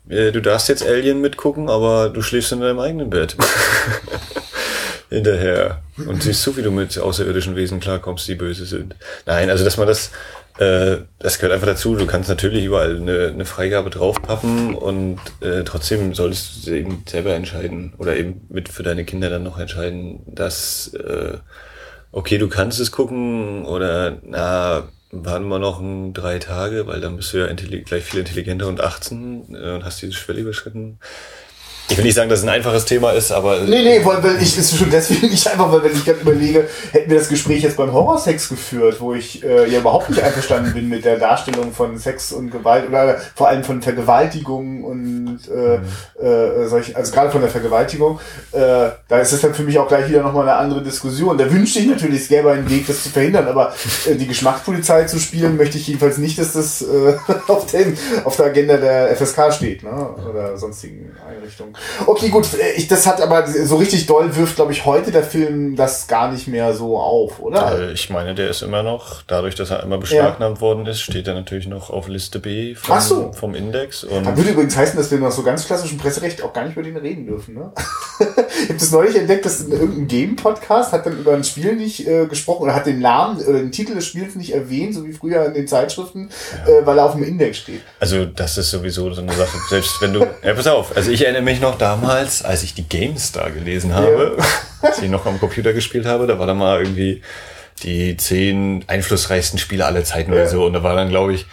[SPEAKER 1] äh, du darfst jetzt Alien mitgucken, aber du schläfst in deinem eigenen Bett. Hinterher. Und siehst zu, wie du mit außerirdischen Wesen klarkommst, die böse sind. Nein, also dass man das, äh, das gehört einfach dazu. Du kannst natürlich überall eine, eine Freigabe draufpappen und äh, trotzdem solltest du eben selber entscheiden oder eben mit für deine Kinder dann noch entscheiden, dass äh, okay, du kannst es gucken oder na, waren wir noch ein, drei Tage, weil dann bist du ja gleich viel intelligenter und 18 äh, und hast diese Schwelle überschritten. Ich will nicht sagen, dass es ein einfaches Thema ist, aber.
[SPEAKER 2] Nee, nee, weil, weil ich ist schon deswegen nicht einfach, weil wenn ich gerade überlege, hätten wir das Gespräch jetzt beim Horrorsex geführt, wo ich äh, ja überhaupt nicht einverstanden bin mit der Darstellung von Sex und Gewalt oder vor allem von Vergewaltigung und äh, mhm. äh, solch, also gerade von der Vergewaltigung, äh, da ist es dann für mich auch gleich wieder nochmal eine andere Diskussion. Da wünschte ich natürlich, es gäbe einen Weg, das zu verhindern, aber äh, die Geschmackspolizei zu spielen, möchte ich jedenfalls nicht, dass das äh, auf, den, auf der Agenda der FSK steht, ne? Oder sonstigen Einrichtungen. Okay, gut, ich, das hat aber so richtig doll wirft, glaube ich, heute der Film das gar nicht mehr so auf, oder?
[SPEAKER 1] Ich meine, der ist immer noch, dadurch, dass er immer beschlagnahmt ja. worden ist, steht er natürlich noch auf Liste B vom, so. vom Index.
[SPEAKER 2] Und das würde übrigens heißen, dass wir nach so ganz klassischem Presserecht auch gar nicht über den reden dürfen, ne? ich habe das neulich entdeckt, dass in irgendeinem Game-Podcast hat dann über ein Spiel nicht äh, gesprochen oder hat den Namen oder den Titel des Spiels nicht erwähnt, so wie früher in den Zeitschriften, ja. äh, weil er auf dem Index steht.
[SPEAKER 1] Also das ist sowieso so eine Sache. Selbst wenn du, ja pass auf, also ich erinnere mich noch damals, als ich die GameStar gelesen habe, ja. als ich noch am Computer gespielt habe, da war da mal irgendwie die zehn einflussreichsten Spiele aller Zeiten ja. oder so und da war dann glaube ich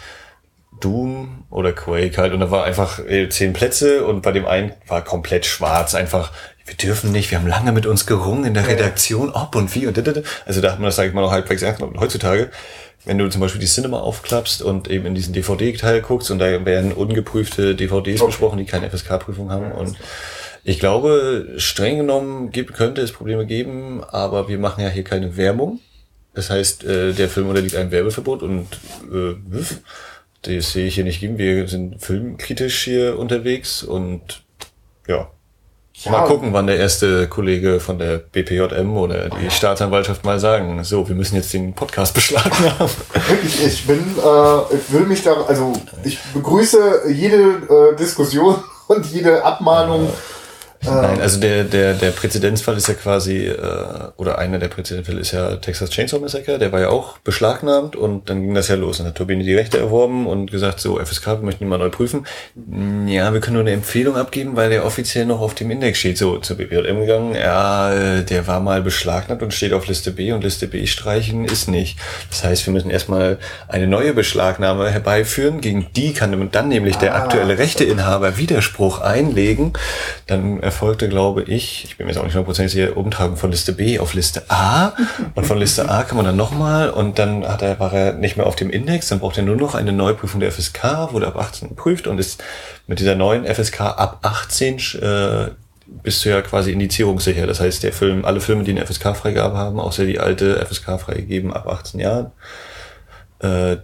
[SPEAKER 1] Doom oder Quake halt und da war einfach äh, zehn Plätze und bei dem einen war komplett schwarz, einfach wir dürfen nicht, wir haben lange mit uns gerungen in der Redaktion, ob und wie und da, also da hat man das, sage ich mal, noch halbwegs ernst genommen. Heutzutage, wenn du zum Beispiel die Cinema aufklappst und eben in diesen DVD-Teil guckst und da werden ungeprüfte DVDs okay. besprochen, die keine FSK-Prüfung haben und ich glaube, streng genommen gibt, könnte es Probleme geben, aber wir machen ja hier keine Werbung. Das heißt, äh, der Film unterliegt einem Werbeverbot und äh, das sehe ich hier nicht geben. Wir sind filmkritisch hier unterwegs und ja, ja, mal gucken, wann der erste Kollege von der BPJM oder die oh Staatsanwaltschaft mal sagen, so, wir müssen jetzt den Podcast beschlagnahmen.
[SPEAKER 2] Wirklich, ich bin, äh, ich will mich da, also ich begrüße jede äh, Diskussion und jede Abmahnung. Ja
[SPEAKER 1] Nein, also der, der, der Präzedenzfall ist ja quasi, äh, oder einer der Präzedenzfälle ist ja Texas Chainsaw Massacre, der war ja auch beschlagnahmt und dann ging das ja los. Dann hat Turbine die Rechte erworben und gesagt, so, FSK, wir möchten ihn mal neu prüfen. Ja, wir können nur eine Empfehlung abgeben, weil der offiziell noch auf dem Index steht. So, zur BPJM gegangen, ja, der war mal beschlagnahmt und steht auf Liste B und Liste B streichen ist nicht. Das heißt, wir müssen erstmal eine neue Beschlagnahme herbeiführen, gegen die kann dann nämlich der ah. aktuelle Rechteinhaber Widerspruch einlegen. Dann erfolgte, glaube ich, ich bin mir jetzt auch nicht hundertprozentig sicher, Umtragung von Liste B auf Liste A. Und von Liste A kann man dann nochmal und dann hat er, war er nicht mehr auf dem Index, dann braucht er nur noch eine Neuprüfung der FSK, wurde ab 18 geprüft und ist mit dieser neuen FSK ab 18 äh, bist du ja quasi indizierungssicher. Das heißt, der Film, alle Filme, die eine FSK-Freigabe haben, außer die alte FSK freigegeben ab 18 Jahren, äh,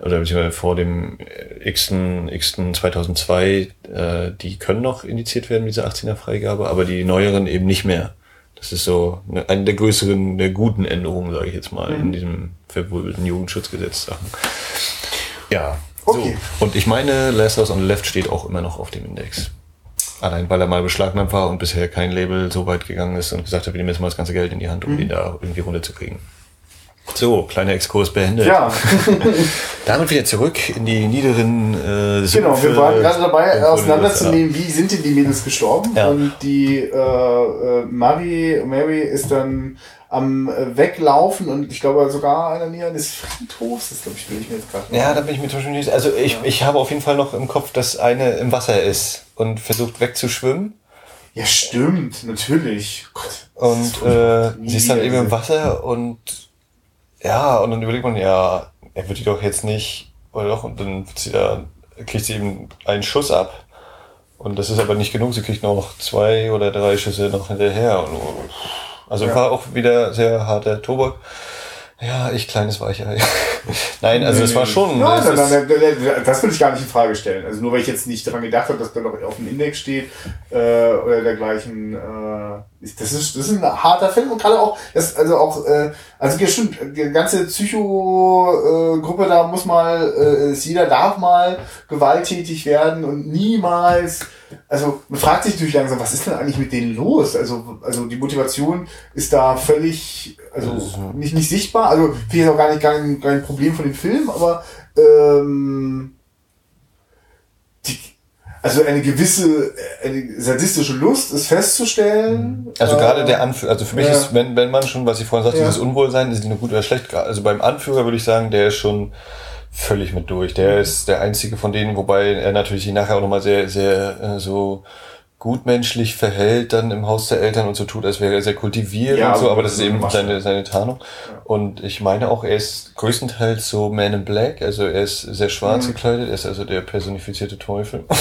[SPEAKER 1] oder beziehungsweise vor dem X. X. 2002, äh, die können noch indiziert werden mit dieser 18er Freigabe, aber die neueren eben nicht mehr. Das ist so eine, eine der größeren, der guten Änderungen, sage ich jetzt mal, mhm. in diesem verwurzelten Jugendschutzgesetz Sachen. Ja. Okay. So. Und ich meine, Last House on the Left steht auch immer noch auf dem Index. Allein weil er mal beschlagnahmt war und bisher kein Label so weit gegangen ist und gesagt hat, wir nehmen jetzt mal das ganze Geld in die Hand, um mhm. ihn da irgendwie runterzukriegen. So, kleiner Exkurs beendet. Ja. Damit wieder zurück in die niederen
[SPEAKER 2] äh, Sümpfe. Genau, wir waren gerade dabei, auseinanderzunehmen, wie sind denn die Mädels gestorben. Ja. Und die äh, äh, Mary, Mary ist dann am äh, Weglaufen und ich glaube sogar einer Nähe eines Friedhofs. Das glaube ich, will ich mir jetzt gerade
[SPEAKER 1] Ja, da bin ich mir zum Beispiel nicht. Also ich, ja. ich habe auf jeden Fall noch im Kopf, dass eine im Wasser ist und versucht wegzuschwimmen.
[SPEAKER 2] Ja, stimmt, natürlich.
[SPEAKER 1] Gott, und äh, sie ist dann eben im Wasser und ja, und dann überlegt man, ja, er wird die doch jetzt nicht, oder doch, und dann sie da, kriegt sie eben einen Schuss ab. Und das ist aber nicht genug, sie kriegt noch zwei oder drei Schüsse noch hinterher. Also ja. war auch wieder sehr harter Tobak. Ja, ich kleines Weichei. nein, also es war schon.
[SPEAKER 2] Nein, nein, nein, nein, das will ich gar nicht in Frage stellen. Also nur weil ich jetzt nicht daran gedacht habe, dass da noch auf dem Index steht äh, oder dergleichen. Äh, das ist das ist ein harter Film und gerade auch das also auch äh, also stimmt die ganze Psycho-Gruppe äh, da muss mal äh, jeder darf mal gewalttätig werden und niemals also man fragt sich natürlich langsam, was ist denn eigentlich mit denen los? Also, also die Motivation ist da völlig, also nicht, nicht sichtbar. Also finde ich auch gar nicht gar ein, gar ein Problem von dem Film, aber ähm, die, also eine gewisse eine sadistische Lust ist festzustellen.
[SPEAKER 1] Also äh, gerade der Anführer, also für mich ja. ist, wenn, wenn man schon, was ich vorhin sagte, ja. dieses Unwohlsein, ist nicht nur gut oder schlecht. Also beim Anführer würde ich sagen, der ist schon völlig mit durch. Der ist der einzige von denen, wobei er natürlich nachher auch nochmal sehr, sehr äh, so gutmenschlich verhält dann im Haus der Eltern und so tut, als wäre er sehr kultiviert ja, und so, aber das ist eben seine, seine Tarnung. Ja. Und ich meine auch, er ist größtenteils so Man in Black, also er ist sehr schwarz mhm. gekleidet, er ist also der personifizierte Teufel.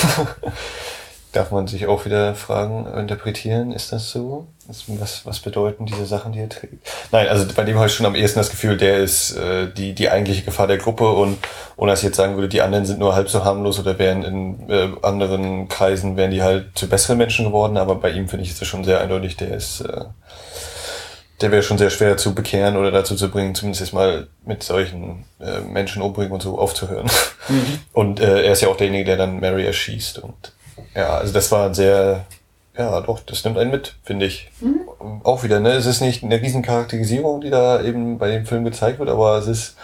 [SPEAKER 1] darf man sich auch wieder fragen, interpretieren, ist das so? Was, was bedeuten diese Sachen, die er trägt? Nein, also bei dem habe ich schon am ehesten das Gefühl, der ist äh, die, die eigentliche Gefahr der Gruppe und ohne dass ich jetzt sagen würde, die anderen sind nur halb so harmlos oder wären in äh, anderen Kreisen, wären die halt zu besseren Menschen geworden, aber bei ihm finde ich es schon sehr eindeutig, der ist, äh, der wäre schon sehr schwer zu bekehren oder dazu zu bringen, zumindest jetzt mal mit solchen äh, Menschen umbringen und so aufzuhören. Mhm. Und äh, er ist ja auch derjenige, der dann Mary erschießt und ja, also das war sehr, ja doch, das nimmt einen mit, finde ich. Mhm. Auch wieder, ne? Es ist nicht eine riesen Charakterisierung, die da eben bei dem Film gezeigt wird, aber es ist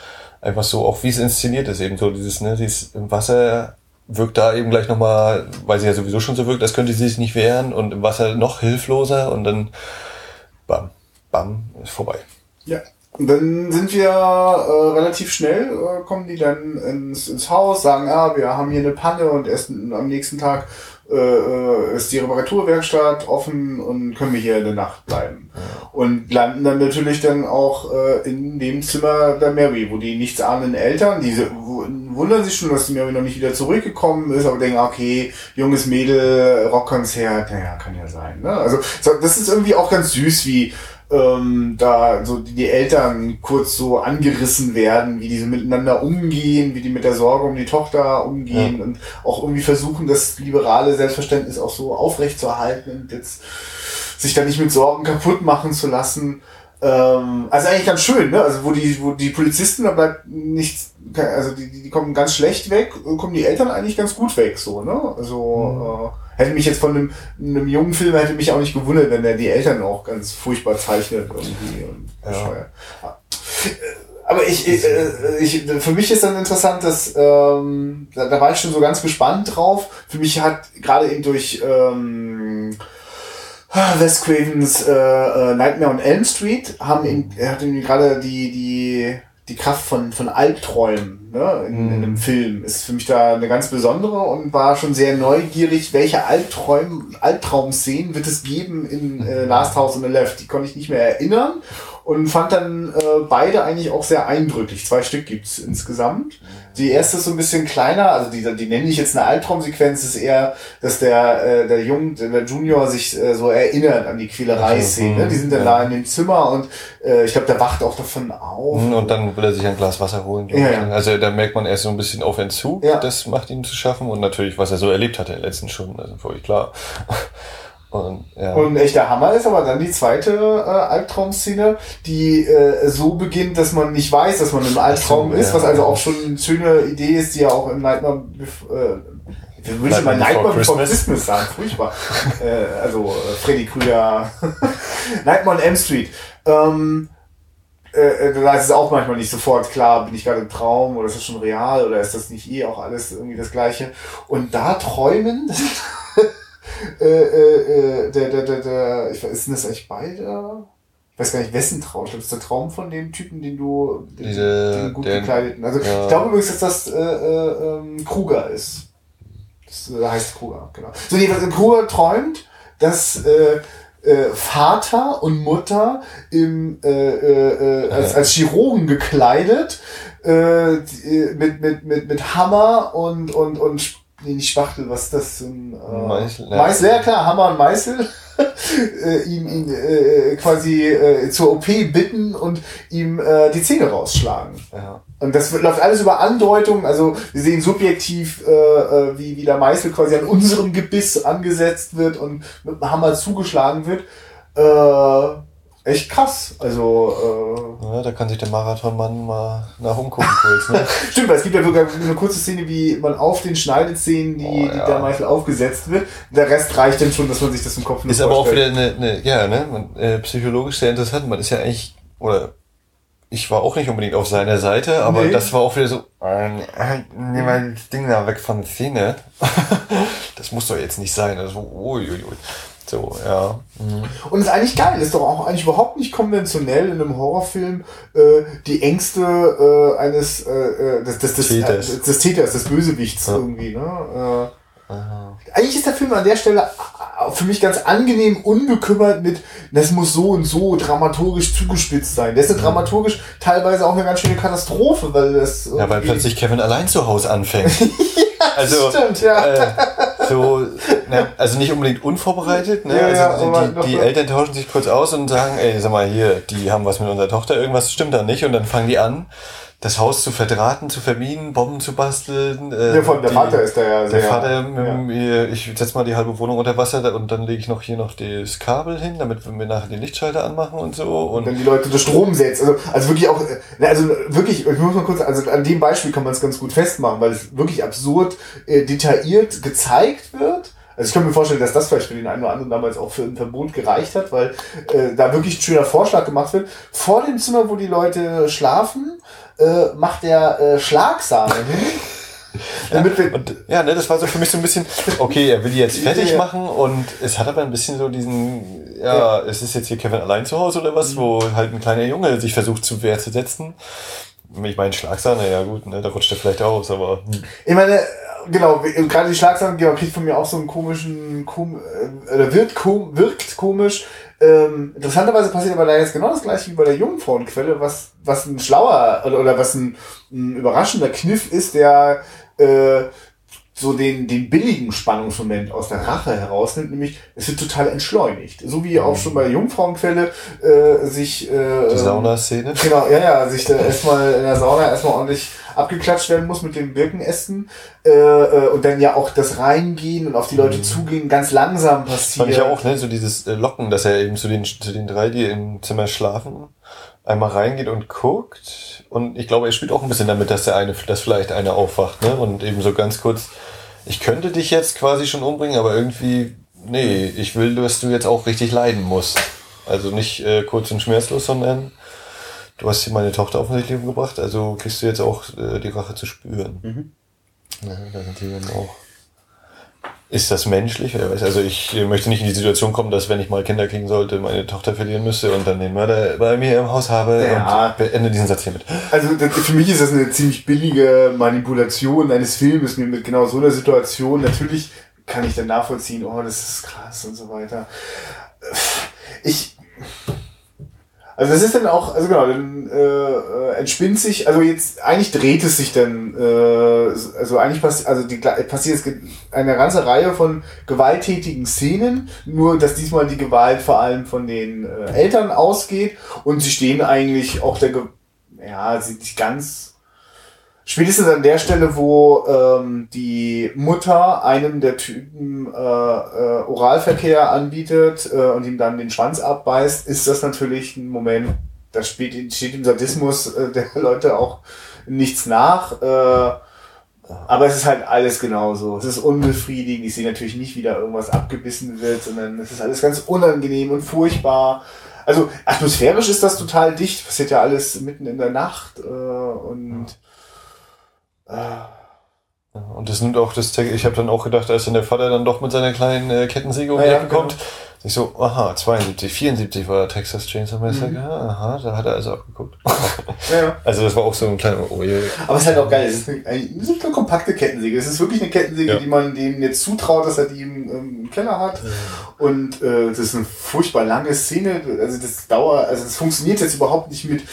[SPEAKER 1] einfach so, auch wie es inszeniert ist, eben so dieses, ne, dieses im Wasser wirkt da eben gleich nochmal, weil sie ja sowieso schon so wirkt, als könnte sie sich nicht wehren und im Wasser noch hilfloser und dann bam, bam, ist vorbei.
[SPEAKER 2] Ja. Dann sind wir äh, relativ schnell, äh, kommen die dann ins, ins Haus, sagen, ah, wir haben hier eine Panne und erst am nächsten Tag äh, äh, ist die Reparaturwerkstatt offen und können wir hier eine Nacht bleiben. Und landen dann natürlich dann auch äh, in dem Zimmer der Mary, wo die nichtsahnenden Eltern, diese wundern sich schon, dass die Mary noch nicht wieder zurückgekommen ist, aber denken, okay, junges Mädel, Rockkonzert, naja, kann ja sein. Ne? Also das ist irgendwie auch ganz süß, wie ähm, da so die, Eltern kurz so angerissen werden, wie die so miteinander umgehen, wie die mit der Sorge um die Tochter umgehen ja. und auch irgendwie versuchen, das liberale Selbstverständnis auch so aufrecht zu erhalten und jetzt sich da nicht mit Sorgen kaputt machen zu lassen. Ähm, also eigentlich ganz schön, ne? Also wo die, wo die Polizisten, da bleibt nichts, also die, die kommen ganz schlecht weg, kommen die Eltern eigentlich ganz gut weg, so, ne? Also mhm. äh, hätte mich jetzt von einem, einem jungen Film hätte mich auch nicht gewundert, wenn der die Eltern auch ganz furchtbar zeichnet irgendwie und ja. Aber ich, ich, äh, ich, für mich ist dann interessant, dass ähm, da, da war ich schon so ganz gespannt drauf. Für mich hat gerade eben durch ähm, Wes Cravens äh, äh, Nightmare on Elm Street haben ihn, er hat ihn gerade die die die Kraft von, von Albträumen ne, in, in, einem mhm. Film ist für mich da eine ganz besondere und war schon sehr neugierig, welche Albträum, Albtraumszenen wird es geben in äh, Last House on the Left. Die konnte ich nicht mehr erinnern und fand dann äh, beide eigentlich auch sehr eindrücklich. Zwei Stück gibt's insgesamt. Die erste ist so ein bisschen kleiner, also die, die nenne ich jetzt eine Albtraumsequenz, ist eher, dass der, äh, der Jung, der Junior sich äh, so erinnert an die Quälerei-Szene. Die sind dann ja. da in dem Zimmer und äh, ich glaube, der wacht auch davon auf.
[SPEAKER 1] Mhm, und dann will er sich ein Glas Wasser holen. Ja, ja. Also da merkt man erst so ein bisschen auf Entzug, ja. das macht ihn zu schaffen und natürlich, was er so erlebt hatte in den letzten Stunden, also völlig klar.
[SPEAKER 2] Und, ja. und echter Hammer ist aber dann die zweite äh, Albtraumszene, die äh, so beginnt, dass man nicht weiß, dass man im Albtraum so, ist, ja. was also auch schon eine schöne Idee ist, die ja auch im Nightmare äh, wir wünschen mal Nightmare Before Christmas, Christmas sagen, furchtbar. äh, also äh, Freddy Krüger, Nightmare on M Street. Ähm, äh, äh, da ist es auch manchmal nicht sofort klar, bin ich gerade im Traum oder ist das schon real oder ist das nicht eh auch alles irgendwie das Gleiche. Und da träumen äh, äh, äh, der, der, der, der, ich weiß, sind das eigentlich beide? Ich weiß gar nicht, wessen Traum. Ich glaube, das ist der Traum von dem Typen, den du, den, den gut den, gekleideten. Also ja. ich glaube übrigens, dass das äh, äh, ähm, Kruger ist. Das heißt Kruger, genau. So, jedenfalls Kruger träumt, dass äh, äh, Vater und Mutter im, äh, äh, äh als, als Chirurgen gekleidet äh, mit, mit, mit, mit Hammer und, und, und nee, nicht Spachtel, was ist das? Ein, äh, Meißel, ja. Meißel, ja klar, Hammer und Meißel. äh, ihn, ihn äh, quasi äh, zur OP bitten und ihm äh, die Zähne rausschlagen. Ja. Und das läuft alles über Andeutung. Also wir sehen subjektiv, äh, äh, wie, wie der Meißel quasi an unserem Gebiss angesetzt wird und mit dem Hammer zugeschlagen wird. Äh, echt krass. Also
[SPEAKER 1] äh, ja, da kann sich der Marathonmann mal nach umgucken kurz. Ne?
[SPEAKER 2] Stimmt, weil es gibt ja sogar eine kurze Szene, wie man auf den Schneidezähnen, die, oh, ja. die der Meißel aufgesetzt wird. Der Rest reicht dann schon, dass man sich das im Kopf
[SPEAKER 1] nicht Ist aber auch wieder eine, eine ja, ne, man, äh, psychologisch sehr interessant. Man ist ja eigentlich oder ich war auch nicht unbedingt auf seiner Seite, aber nee. das war auch wieder so, äh, nimm mal das Ding da weg von der Szene. das muss doch jetzt nicht sein. Also, uiuiui. So, ja. Mhm.
[SPEAKER 2] Und ist eigentlich geil, ist doch auch eigentlich überhaupt nicht konventionell in einem Horrorfilm äh, die Ängste äh, eines äh, äh des, des, des, Täters. Äh, des Täters, des Bösewichts ja. irgendwie. Ne? Äh, eigentlich ist der Film an der Stelle für mich ganz angenehm unbekümmert mit, das muss so und so dramaturgisch zugespitzt sein. Das ist mhm. dramaturgisch teilweise auch eine ganz schöne Katastrophe, weil das.
[SPEAKER 1] Ja, weil plötzlich Kevin allein zu Hause anfängt.
[SPEAKER 2] ja, also, stimmt, ja. Äh,
[SPEAKER 1] so, ne, also nicht unbedingt unvorbereitet, ne? Ja, also die, die, die Eltern tauschen sich kurz aus und sagen, ey, sag mal hier, die haben was mit unserer Tochter, irgendwas stimmt da nicht und dann fangen die an das Haus zu verdrahten, zu verminen, Bomben zu basteln.
[SPEAKER 2] Äh, ja, von der die, Vater ist da ja
[SPEAKER 1] Der sehr, Vater, ja. ich setze mal die halbe Wohnung unter Wasser und dann lege ich noch hier noch das Kabel hin, damit wir nachher die Lichtschalter anmachen und so. Und,
[SPEAKER 2] dann die Leute den Strom setzen. Also, also wirklich auch, äh, also wirklich, ich muss mal kurz, also an dem Beispiel kann man es ganz gut festmachen, weil es wirklich absurd äh, detailliert gezeigt wird. Also ich kann mir vorstellen, dass das vielleicht für den einen oder anderen damals auch für ein Verbot gereicht hat, weil äh, da wirklich ein schöner Vorschlag gemacht wird. Vor dem Zimmer, wo die Leute schlafen, äh, macht der äh, Schlagsahne hin.
[SPEAKER 1] Ja, und, ja, ne, das war so für mich so ein bisschen, okay, er will die jetzt fertig machen und es hat aber ein bisschen so diesen, ja, ja. es ist jetzt hier Kevin allein zu Hause oder was, mhm. wo halt ein kleiner Junge sich versucht zu Wehr zu setzen. Ich meine, Schlagsahne, ja gut, ne, da rutscht er vielleicht aus, aber. Hm.
[SPEAKER 2] Ich meine, genau, gerade die Schlagsahne kriegt von mir auch so einen komischen, kom äh, oder wird kom wirkt komisch, ähm, interessanterweise passiert aber da jetzt genau das gleiche wie bei der Jungfrauenquelle, was, was ein schlauer oder, oder was ein, ein überraschender Kniff ist, der äh, so den, den billigen Spannungsmoment aus der Rache herausnimmt, nämlich es wird total entschleunigt. So wie auch schon bei Jungfrauenquelle äh, sich äh,
[SPEAKER 1] die Saunaszene.
[SPEAKER 2] Genau, ja, ja, sich da erstmal in der Sauna erstmal ordentlich abgeklatscht werden muss mit den Birkenästen äh, äh, und dann ja auch das Reingehen und auf die Leute mhm. zugehen ganz langsam passiert.
[SPEAKER 1] Fand ich ja auch, ne, so dieses äh, Locken, dass er eben zu den, zu den drei, die im Zimmer schlafen, einmal reingeht und guckt und ich glaube, er spielt auch ein bisschen damit, dass der eine, dass vielleicht einer aufwacht, ne, und eben so ganz kurz, ich könnte dich jetzt quasi schon umbringen, aber irgendwie, nee, ich will, dass du jetzt auch richtig leiden musst. Also nicht äh, kurz und schmerzlos, sondern du hast hier meine Tochter offensichtlich umgebracht, also kriegst du jetzt auch äh, die Rache zu spüren. Mhm. Ja, da sind die dann auch. Ist das menschlich? Also ich möchte nicht in die Situation kommen, dass wenn ich mal Kinder kriegen sollte, meine Tochter verlieren müsste und dann den Mörder bei mir im Haus habe ja. und beende diesen Satz hiermit.
[SPEAKER 2] Also für mich ist das eine ziemlich billige Manipulation eines Filmes mit genau so einer Situation. Natürlich kann ich dann nachvollziehen, oh, das ist krass und so weiter. Ich, also das ist dann auch, also genau, dann äh, äh, entspinnt sich, also jetzt eigentlich dreht es sich dann, äh, also eigentlich passiert, also die passiert eine ganze Reihe von gewalttätigen Szenen, nur dass diesmal die Gewalt vor allem von den äh, Eltern ausgeht und sie stehen eigentlich auch der, Ge ja, sind nicht ganz Spätestens an der Stelle, wo ähm, die Mutter einem der Typen äh, äh, Oralverkehr anbietet äh, und ihm dann den Schwanz abbeißt, ist das natürlich ein Moment, da steht, steht dem Sadismus äh, der Leute auch nichts nach. Äh, aber es ist halt alles genauso. Es ist unbefriedigend. Ich sehe natürlich nicht, wie da irgendwas abgebissen wird, sondern es ist alles ganz unangenehm und furchtbar. Also atmosphärisch ist das total dicht. Passiert ja alles mitten in der Nacht äh, und
[SPEAKER 1] und das nimmt auch das, ich habe dann auch gedacht, als dann der Vater dann doch mit seiner kleinen äh, Kettensäge um die ja, Ecke kommt, genau. ich so, aha, 72, 74 war Texas Chainsaw Massacre, mhm. aha, da hat er also abgeguckt. Ja. Also das war auch so ein kleiner, oh je.
[SPEAKER 2] Aber es ist halt auch geil, es ist eine, eine, eine kompakte Kettensäge, es ist wirklich eine Kettensäge, ja. die man dem jetzt zutraut, dass er die im, im Keller hat und äh, das ist eine furchtbar lange Szene, also das dauert, also das funktioniert jetzt überhaupt nicht mit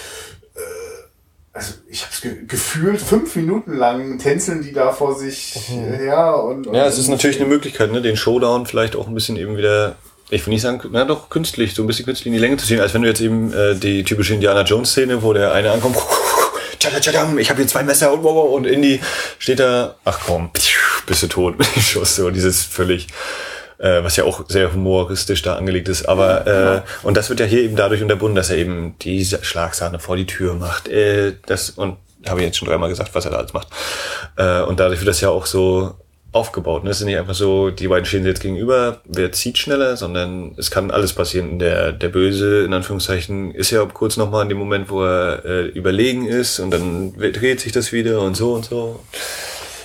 [SPEAKER 2] also ich habe es ge gefühlt fünf Minuten lang tänzeln die da vor sich mhm. her und, und
[SPEAKER 1] ja, es ist natürlich eine Möglichkeit, ne, den Showdown vielleicht auch ein bisschen eben wieder ich will nicht sagen, na doch künstlich, so ein bisschen künstlich in die Länge zu ziehen, als wenn du jetzt eben äh, die typische Indiana Jones Szene, wo der eine ankommt, ich habe hier zwei Messer und, und Indy steht da, ach komm, bist du tot mit dem Schuss, so dieses völlig äh, was ja auch sehr humoristisch da angelegt ist. Aber äh, und das wird ja hier eben dadurch unterbunden, dass er eben diese Schlagsahne vor die Tür macht. Äh, das und habe ich jetzt schon dreimal gesagt, was er da alles macht. Äh, und dadurch wird das ja auch so aufgebaut. Ne? Es ist nicht einfach so, die beiden stehen jetzt gegenüber, wer zieht schneller, sondern es kann alles passieren. Der, der Böse, in Anführungszeichen, ist ja kurz nochmal in dem Moment, wo er äh, überlegen ist und dann dreht sich das wieder und so und so.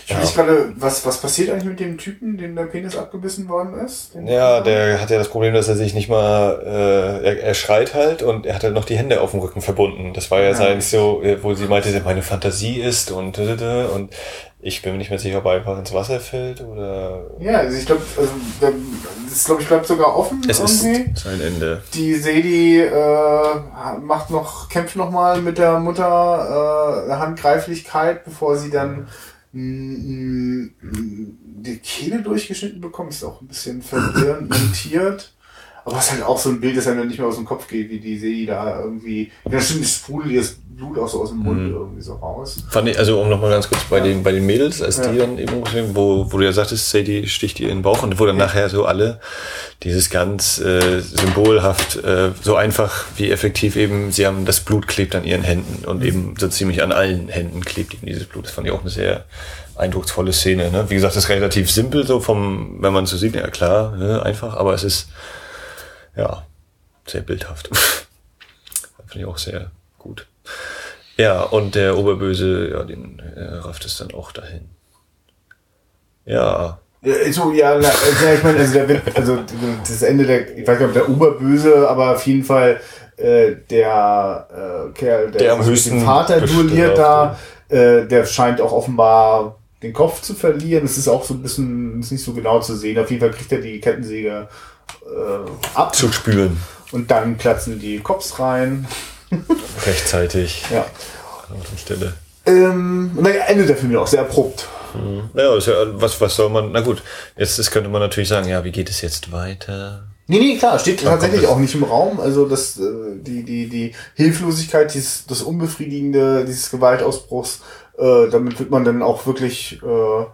[SPEAKER 2] Ich ja. gerade, was, was passiert eigentlich mit dem Typen, dem der Penis abgebissen worden ist?
[SPEAKER 1] Ja, der hat ja das Problem, dass er sich nicht mal, äh, er, er schreit halt und er hat halt noch die Hände auf dem Rücken verbunden. Das war ja, ja. sein so, äh, wo sie meinte, meine Fantasie ist und und ich bin mir nicht mehr sicher, ob er einfach ins Wasser fällt oder.
[SPEAKER 2] Ja, also ich glaube, also, das glaube ich bleibt sogar offen.
[SPEAKER 1] Es irgendwie. ist sein Ende.
[SPEAKER 2] Die Sadie äh, macht noch, kämpft noch mal mit der Mutter äh, Handgreiflichkeit, bevor sie dann mh, die Kehle durchgeschnitten bekommt. Ist auch ein bisschen verwirrend montiert. Aber es ist halt auch so ein Bild, das einem nicht mehr aus dem Kopf geht, wie die Sadie da irgendwie. Ja, stimmt, es sprudelt ihr Blut auch so aus dem Mund mhm. irgendwie so raus.
[SPEAKER 1] Fand ich, also um nochmal ganz kurz bei, ja. den, bei den Mädels, als ja. die dann eben, wo, wo du ja sagtest, Sadie sticht ihr in den Bauch und wo dann ja. nachher so alle dieses ganz äh, symbolhaft, äh, so einfach wie effektiv eben, sie haben das Blut klebt an ihren Händen und mhm. eben so ziemlich an allen Händen klebt eben dieses Blut. Das fand ich auch eine sehr eindrucksvolle Szene. Ne? Wie gesagt, das ist relativ simpel, so vom, wenn man so sieht, ja klar, ne? einfach, aber es ist ja sehr bildhaft. Finde ich auch sehr gut. Ja, und der Oberböse, ja, den äh, rafft es dann auch dahin. Ja.
[SPEAKER 2] So, ja, na, ja, ich meine, also, der, also das Ende der, ich weiß nicht, ob der Oberböse, aber auf jeden Fall äh, der äh, Kerl, der,
[SPEAKER 1] der am höchsten
[SPEAKER 2] Vater duelliert da, äh, der scheint auch offenbar den Kopf zu verlieren. Das ist auch so ein bisschen, ist nicht so genau zu sehen. Auf jeden Fall kriegt er die Kettensäge äh, ab.
[SPEAKER 1] Zu spülen.
[SPEAKER 2] Und dann platzen die Cops rein.
[SPEAKER 1] Rechtzeitig.
[SPEAKER 2] Ja.
[SPEAKER 1] An der Stelle.
[SPEAKER 2] Ähm, und dann endet der Film ja auch sehr abrupt.
[SPEAKER 1] Mhm. Ja, ist ja, was, was soll man, na gut, jetzt das könnte man natürlich sagen, ja, wie geht es jetzt weiter?
[SPEAKER 2] Nee, nee, klar, steht Dann tatsächlich auch nicht im Raum. Also das, äh, die, die, die Hilflosigkeit, dieses, das Unbefriedigende dieses Gewaltausbruchs, äh, damit wird man dann auch wirklich äh,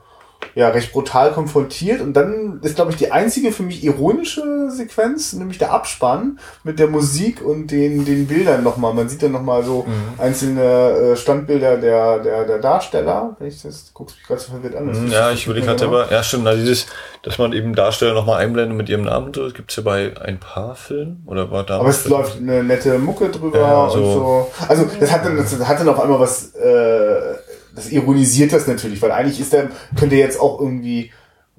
[SPEAKER 2] ja, recht brutal konfrontiert. Und dann ist, glaube ich, die einzige für mich ironische Sequenz, nämlich der Abspann mit der Musik und den, den Bildern nochmal. Man sieht dann nochmal so mhm. einzelne äh, Standbilder der, der, der Darsteller. Wenn ich das guckst mich gerade so verwirrt an.
[SPEAKER 1] Mhm, ja, ich würde gerade aber, ja stimmt, na, dieses, dass man eben Darsteller nochmal einblendet mit ihrem Namen, so, gibt's ja bei ein paar Filmen, oder war da?
[SPEAKER 2] Aber es läuft eine nette Mucke drüber ja, so. und so. Also, das hat dann, das hat dann auf einmal was, äh, das ironisiert das natürlich, weil eigentlich ist der, könnte jetzt auch irgendwie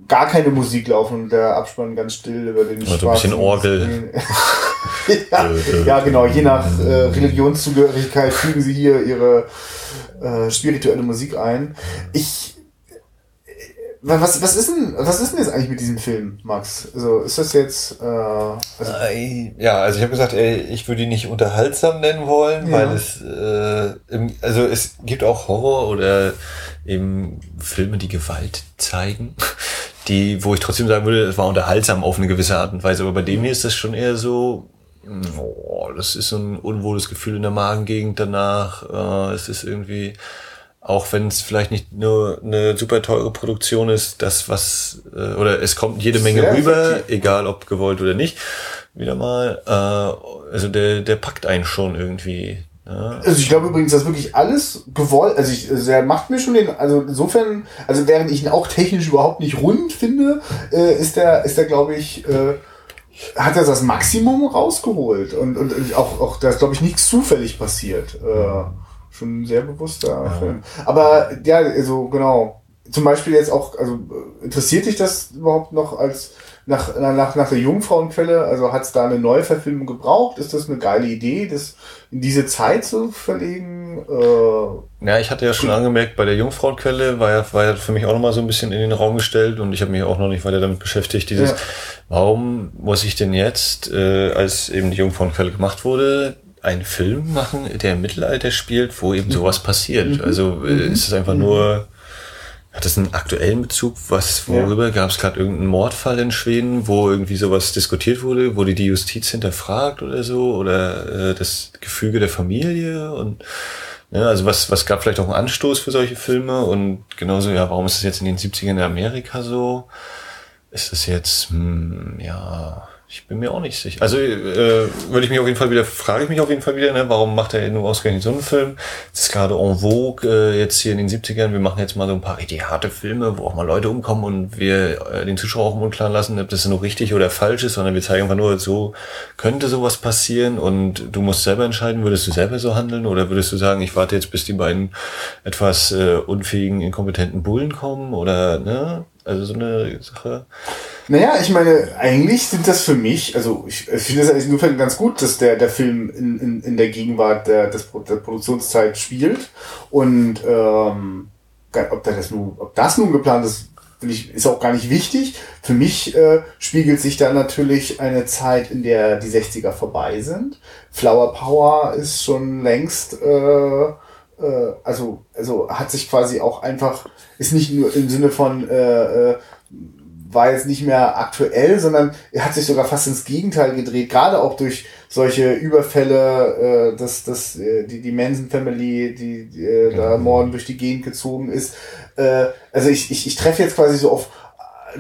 [SPEAKER 2] gar keine Musik laufen und der Abspann ganz still über den
[SPEAKER 1] Also ein bisschen Orgel.
[SPEAKER 2] ja, ja, genau. Je nach äh, Religionszugehörigkeit fügen sie hier ihre äh, spirituelle Musik ein. Ich was, was ist denn, was ist denn jetzt eigentlich mit diesem Film, Max? Also ist das jetzt, äh, also
[SPEAKER 1] ja, also ich habe gesagt, ey, ich würde ihn nicht unterhaltsam nennen wollen, ja. weil es, äh, im, also es gibt auch Horror oder eben Filme, die Gewalt zeigen, die, wo ich trotzdem sagen würde, es war unterhaltsam auf eine gewisse Art und Weise, aber bei dem hier ist das schon eher so, oh, das ist so ein unwohles Gefühl in der Magengegend danach, äh, es ist irgendwie, auch wenn es vielleicht nicht nur eine super teure Produktion ist, das was äh, oder es kommt jede Menge Sehr rüber, effektiv. egal ob gewollt oder nicht. Wieder mal, äh, also der der packt einen schon irgendwie.
[SPEAKER 2] Ja. Also ich glaube übrigens, dass wirklich alles gewollt, also ich, also er macht mir schon den, also insofern, also während ich ihn auch technisch überhaupt nicht rund finde, äh, ist der, ist der glaube ich, äh, hat er das Maximum rausgeholt und, und auch, auch da ist glaube ich nichts zufällig passiert. Äh, schon ein sehr bewusster ja. Film. Aber ja, also genau. Zum Beispiel jetzt auch, also interessiert dich das überhaupt noch als nach, nach, nach der Jungfrauenquelle? Also hat es da eine Neuverfilmung gebraucht? Ist das eine geile Idee, das in diese Zeit zu verlegen?
[SPEAKER 1] Äh, ja, ich hatte ja schon angemerkt, bei der Jungfrauenquelle war ja, war ja für mich auch nochmal so ein bisschen in den Raum gestellt und ich habe mich auch noch nicht weiter damit beschäftigt, dieses, ja. warum muss ich denn jetzt, äh, als eben die Jungfrauenquelle gemacht wurde, einen Film machen, der im Mittelalter spielt, wo eben mhm. sowas passiert. Mhm. Also äh, mhm. ist es einfach nur, hat das einen aktuellen Bezug? Was, worüber? Ja. Gab es gerade irgendeinen Mordfall in Schweden, wo irgendwie sowas diskutiert wurde? Wurde die Justiz hinterfragt oder so? Oder äh, das Gefüge der Familie? Und ja, also was, was gab vielleicht auch einen Anstoß für solche Filme? Und genauso, ja, warum ist das jetzt in den 70ern in Amerika so? Ist das jetzt, hm, ja, Ich bin mir auch nicht sicher. Also äh, würde ich mich auf jeden Fall wieder, frage ich mich auf jeden Fall wieder, ne, warum macht er nur ausgerechnet so einen Film? Das ist gerade en vogue, äh, jetzt hier in den 70ern, wir machen jetzt mal so ein paar richtig harte Filme, wo auch mal Leute umkommen und wir äh, den Zuschauer auch im Unklaren lassen, ob das nur richtig oder falsch ist, sondern wir zeigen einfach nur, so könnte sowas passieren und du musst selber entscheiden, würdest du selber so handeln oder würdest du sagen, ich warte jetzt, bis die beiden etwas äh, unfähigen, inkompetenten Bullen kommen oder, ne? Also so eine Sache.
[SPEAKER 2] Naja, ich meine, eigentlich sind das für mich, also ich finde es eigentlich insofern ganz gut, dass der, der Film in, in, in der Gegenwart der, der Produktionszeit spielt. Und ähm, ob, das nun, ob das nun geplant ist, ist auch gar nicht wichtig. Für mich äh, spiegelt sich da natürlich eine Zeit, in der die 60er vorbei sind. Flower Power ist schon längst, äh, äh, also, also hat sich quasi auch einfach, ist nicht nur im Sinne von äh, äh, war jetzt nicht mehr aktuell, sondern er hat sich sogar fast ins Gegenteil gedreht, gerade auch durch solche Überfälle, äh, dass, dass äh, die, die Manson Family, die, die äh, da mhm. morgen durch die Gegend gezogen ist. Äh, also ich, ich, ich treffe jetzt quasi so auf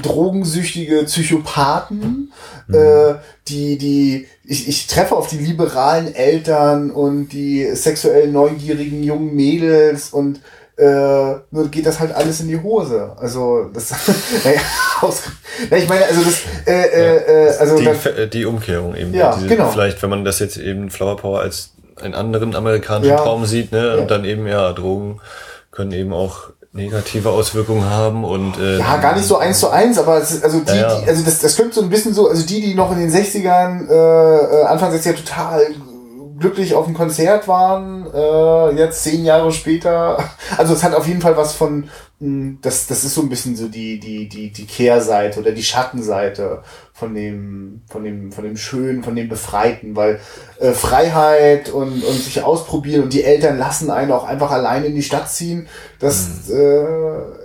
[SPEAKER 2] drogensüchtige Psychopathen, mhm. äh, die, die, ich, ich treffe auf die liberalen Eltern und die sexuell neugierigen jungen Mädels und äh, nur geht das halt alles in die Hose. Also das, naja, ich meine, also das, äh, äh, äh also
[SPEAKER 1] die, dann, die Umkehrung eben.
[SPEAKER 2] Ja,
[SPEAKER 1] Diese,
[SPEAKER 2] genau.
[SPEAKER 1] Vielleicht, wenn man das jetzt eben Flower Power als einen anderen amerikanischen ja. Traum sieht, ne, ja. und dann eben ja Drogen können eben auch negative Auswirkungen haben und
[SPEAKER 2] äh, ja gar nicht so eins zu eins aber es ist, also die, ja, die also das das könnte so ein bisschen so also die die noch in den 60ern äh, äh Anfang 60er total glücklich auf dem Konzert waren, äh, jetzt zehn Jahre später. Also es hat auf jeden Fall was von, das, das ist so ein bisschen so die, die, die, die Kehrseite oder die Schattenseite von dem, von dem, von dem Schönen, von dem Befreiten, weil äh, Freiheit und, und sich ausprobieren und die Eltern lassen einen auch einfach allein in die Stadt ziehen, das mhm. äh,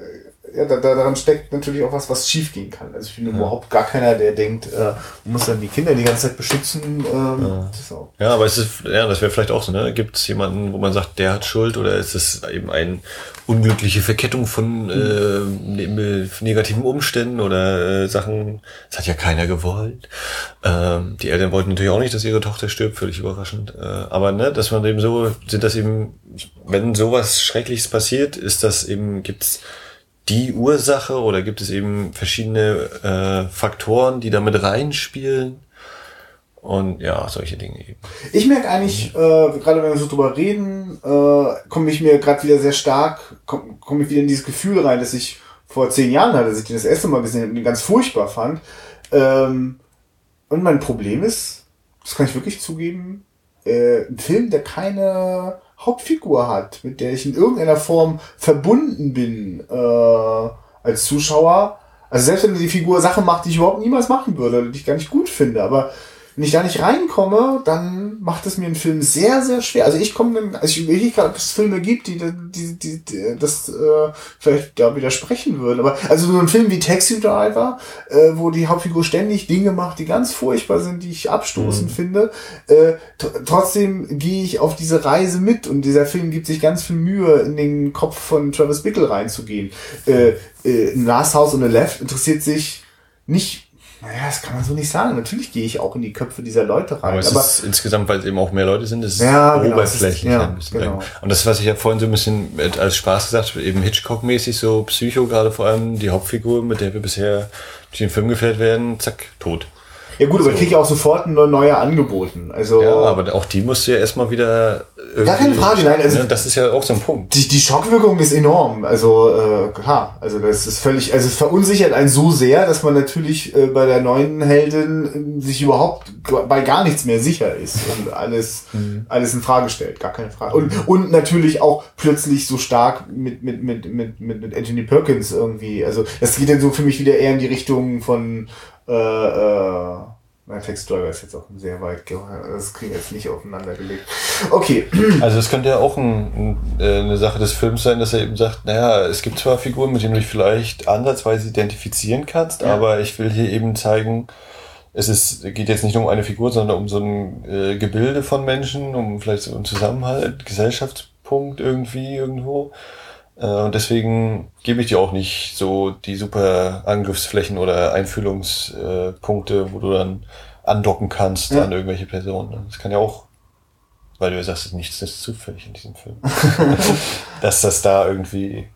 [SPEAKER 2] ja, da, da, daran steckt natürlich auch was, was schief gehen kann. Also ich bin ja. überhaupt gar keiner, der denkt, äh, muss dann die Kinder die ganze Zeit beschützen. Ähm,
[SPEAKER 1] ja. Ja, aber es ist, ja, das wäre vielleicht auch so, ne? Gibt es jemanden, wo man sagt, der hat Schuld oder ist es eben eine unglückliche Verkettung von äh, negativen Umständen oder äh, Sachen, das hat ja keiner gewollt. Ähm, die Eltern wollten natürlich auch nicht, dass ihre Tochter stirbt, völlig überraschend. Äh, aber ne, dass man eben so, sind das eben, wenn sowas Schreckliches passiert, ist das eben, gibt's die Ursache oder gibt es eben verschiedene äh, Faktoren, die damit reinspielen? Und ja, solche Dinge eben.
[SPEAKER 2] Ich merke eigentlich, äh, gerade wenn wir so drüber reden, äh, komme ich mir gerade wieder sehr stark, komme komm ich wieder in dieses Gefühl rein, dass ich vor zehn Jahren hatte, dass ich den das erste Mal gesehen habe und den ganz furchtbar fand. Ähm, und mein Problem ist, das kann ich wirklich zugeben, äh, ein Film, der keine Hauptfigur hat, mit der ich in irgendeiner Form verbunden bin äh, als Zuschauer. Also selbst wenn die Figur Sachen macht, die ich überhaupt niemals machen würde, die ich gar nicht gut finde, aber wenn ich da nicht reinkomme, dann macht es mir einen Film sehr, sehr schwer. Also ich komme also ich überlege gerade, ob es Filme gibt, die, die, die, die das äh, vielleicht da widersprechen würden. Aber also so ein Film wie Taxi Driver, äh, wo die Hauptfigur ständig Dinge macht, die ganz furchtbar sind, die ich abstoßend mhm. finde. Äh, trotzdem gehe ich auf diese Reise mit und dieser Film gibt sich ganz viel Mühe, in den Kopf von Travis Bickle reinzugehen. Äh, äh, Last House on the Left interessiert sich nicht naja, das kann man so nicht sagen. Natürlich gehe ich auch in die Köpfe dieser Leute rein.
[SPEAKER 1] Aber es
[SPEAKER 2] aber
[SPEAKER 1] ist insgesamt, weil es eben auch mehr Leute sind, es ist
[SPEAKER 2] ja, genau,
[SPEAKER 1] oberflächlich
[SPEAKER 2] ja, ein bisschen.
[SPEAKER 1] Genau. Und das, was ich ja vorhin so ein bisschen als Spaß gesagt habe, eben Hitchcock-mäßig, so Psycho gerade vor allem, die Hauptfigur, mit der wir bisher durch den Film gefällt werden, zack, tot.
[SPEAKER 2] Ja gut, aber so. kriege ich auch sofort neue angeboten. Also
[SPEAKER 1] ja, aber auch die musst du ja erstmal wieder.
[SPEAKER 2] Gar keine Frage, nein. Also,
[SPEAKER 1] ne, das ist ja auch so ein Punkt.
[SPEAKER 2] Die, die Schockwirkung ist enorm. Also äh, klar, also das ist völlig, also es verunsichert einen so sehr, dass man natürlich äh, bei der neuen Heldin äh, sich überhaupt bei gar nichts mehr sicher ist und alles, mhm. alles in Frage stellt, gar keine Frage. Und, und natürlich auch plötzlich so stark mit, mit, mit, mit, mit, mit Anthony Perkins irgendwie. Also das geht dann so für mich wieder eher in die Richtung von äh, äh, mein Textdriver ist jetzt auch sehr weit, das kriegen wir jetzt nicht aufeinander gelegt. Okay.
[SPEAKER 1] Also es könnte ja auch ein, ein, äh, eine Sache des Films sein, dass er eben sagt, naja, es gibt zwar Figuren, mit denen du dich vielleicht ansatzweise identifizieren kannst, ja. aber ich will hier eben zeigen, es ist, geht jetzt nicht nur um eine Figur, sondern um so ein äh, Gebilde von Menschen, um vielleicht so einen Zusammenhalt, Gesellschaftspunkt irgendwie irgendwo. Äh, und deswegen gebe ich dir auch nicht so die super Angriffsflächen oder Einfühlungspunkte, wo du dann andocken kannst ja. an irgendwelche Personen. Das kann ja auch, weil du ja sagst, nichts ist zufällig in diesem Film. Dass das da irgendwie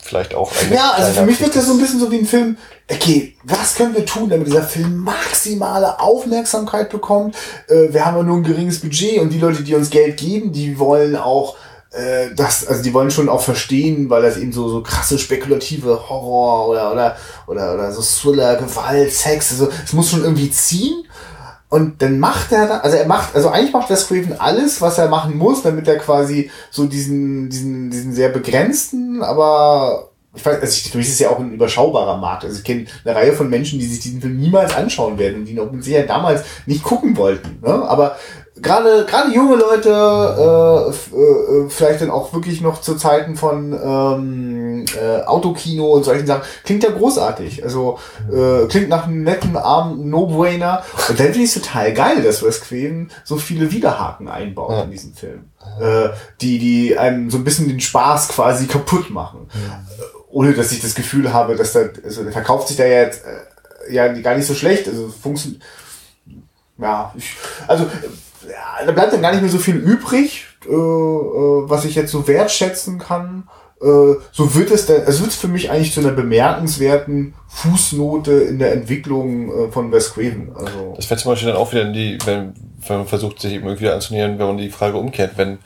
[SPEAKER 1] vielleicht auch
[SPEAKER 2] eine Ja, also für mich wirkt das so ein bisschen so wie ein Film, okay, was können wir tun, damit dieser Film maximale Aufmerksamkeit bekommt? Äh, wir haben ja nur ein geringes Budget und die Leute, die uns Geld geben, die wollen auch äh, das, also die wollen schon auch verstehen, weil das eben so, so krasse spekulative Horror oder, oder, oder, oder so Thriller, Gewalt, Sex, also es muss schon irgendwie ziehen. Und dann macht er also er macht, also eigentlich macht Wes Craven alles, was er machen muss, damit er quasi so diesen, diesen, diesen sehr begrenzten, aber ich weiß, also für mich ist es ja auch ein überschaubarer Markt. Also ich kenne eine Reihe von Menschen, die sich diesen Film niemals anschauen werden und die noch mit Sicherheit damals nicht gucken wollten. Ne? Aber gerade gerade junge Leute, äh, äh, vielleicht dann auch wirklich noch zu Zeiten von ähm, äh, Autokino und solchen Sachen, klingt ja großartig. Also äh, klingt nach einem netten Abend, No-Brainer. Und dann finde ich es total geil, dass Wes Craven so viele Widerhaken einbaut ja. in diesen Film. Äh, die, die einem so ein bisschen den Spaß quasi kaputt machen. Ja. Ohne dass ich das Gefühl habe, dass da, also der verkauft sich da jetzt äh, ja gar nicht so schlecht. Also funktioniert. Ja, ich, also ja, da bleibt dann gar nicht mehr so viel übrig, äh, äh, was ich jetzt so wertschätzen kann. Äh, so wird es dann, es wird für mich eigentlich zu einer bemerkenswerten Fußnote in der Entwicklung äh, von Wes Craven. Also
[SPEAKER 1] das wäre zum Beispiel dann auch wieder in die, wenn, wenn man versucht, sich irgendwie anzunähern, wenn man die Frage umkehrt, wenn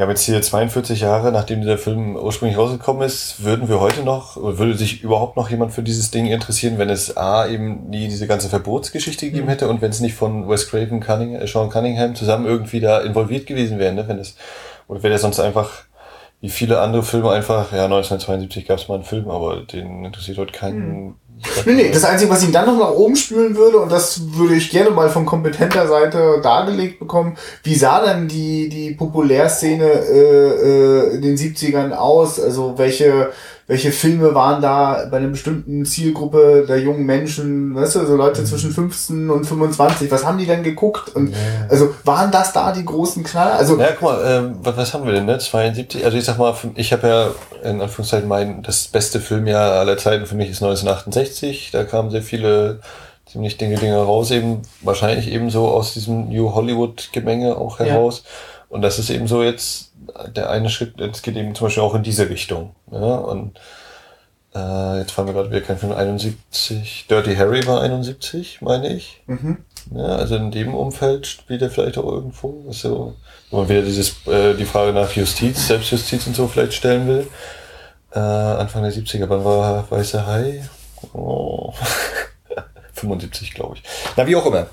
[SPEAKER 1] wir haben jetzt hier 42 Jahre, nachdem dieser Film ursprünglich rausgekommen ist, würden wir heute noch, würde sich überhaupt noch jemand für dieses Ding interessieren, wenn es A, eben nie diese ganze Verbotsgeschichte gegeben mhm. hätte und wenn es nicht von Wes Craven, Cunningham, Sean Cunningham zusammen irgendwie da involviert gewesen wäre, ne? wenn es, oder wäre der sonst einfach, wie viele andere Filme einfach, ja, 1972 gab es mal einen Film, aber den interessiert heute keinen, mhm.
[SPEAKER 2] Nee, nee, das Einzige, was ihn dann noch nach oben spülen würde, und das würde ich gerne mal von kompetenter Seite dargelegt bekommen, wie sah denn die, die Populärszene äh, äh, in den 70ern aus? Also welche welche Filme waren da bei einer bestimmten Zielgruppe der jungen Menschen, weißt du, so Leute mhm. zwischen 15 und 25, was haben die denn geguckt? Und ja. also waren das da die großen Knaller? Also
[SPEAKER 1] ja, guck mal, ähm, was, was haben wir denn, ne? 72, also ich sag mal, ich habe ja in Anführungszeichen mein, das beste Filmjahr aller Zeiten für mich ist 1968, da kamen sehr viele ziemlich Dinge, Dinge raus, eben wahrscheinlich eben so aus diesem New Hollywood Gemenge auch heraus. Ja. Und das ist eben so jetzt der eine Schritt, es geht eben zum Beispiel auch in diese Richtung. Ja? Und äh, jetzt fahren wir gerade wieder kein Film 71. Dirty Harry war 71, meine ich. Mhm. Ja, also in dem Umfeld spielt er vielleicht auch irgendwo. Also, wenn man wieder dieses, äh, die Frage nach Justiz, Selbstjustiz und so vielleicht stellen will. Äh, Anfang der 70er, wann war Weißer Hai? Oh. 75, glaube ich. Na, wie auch immer.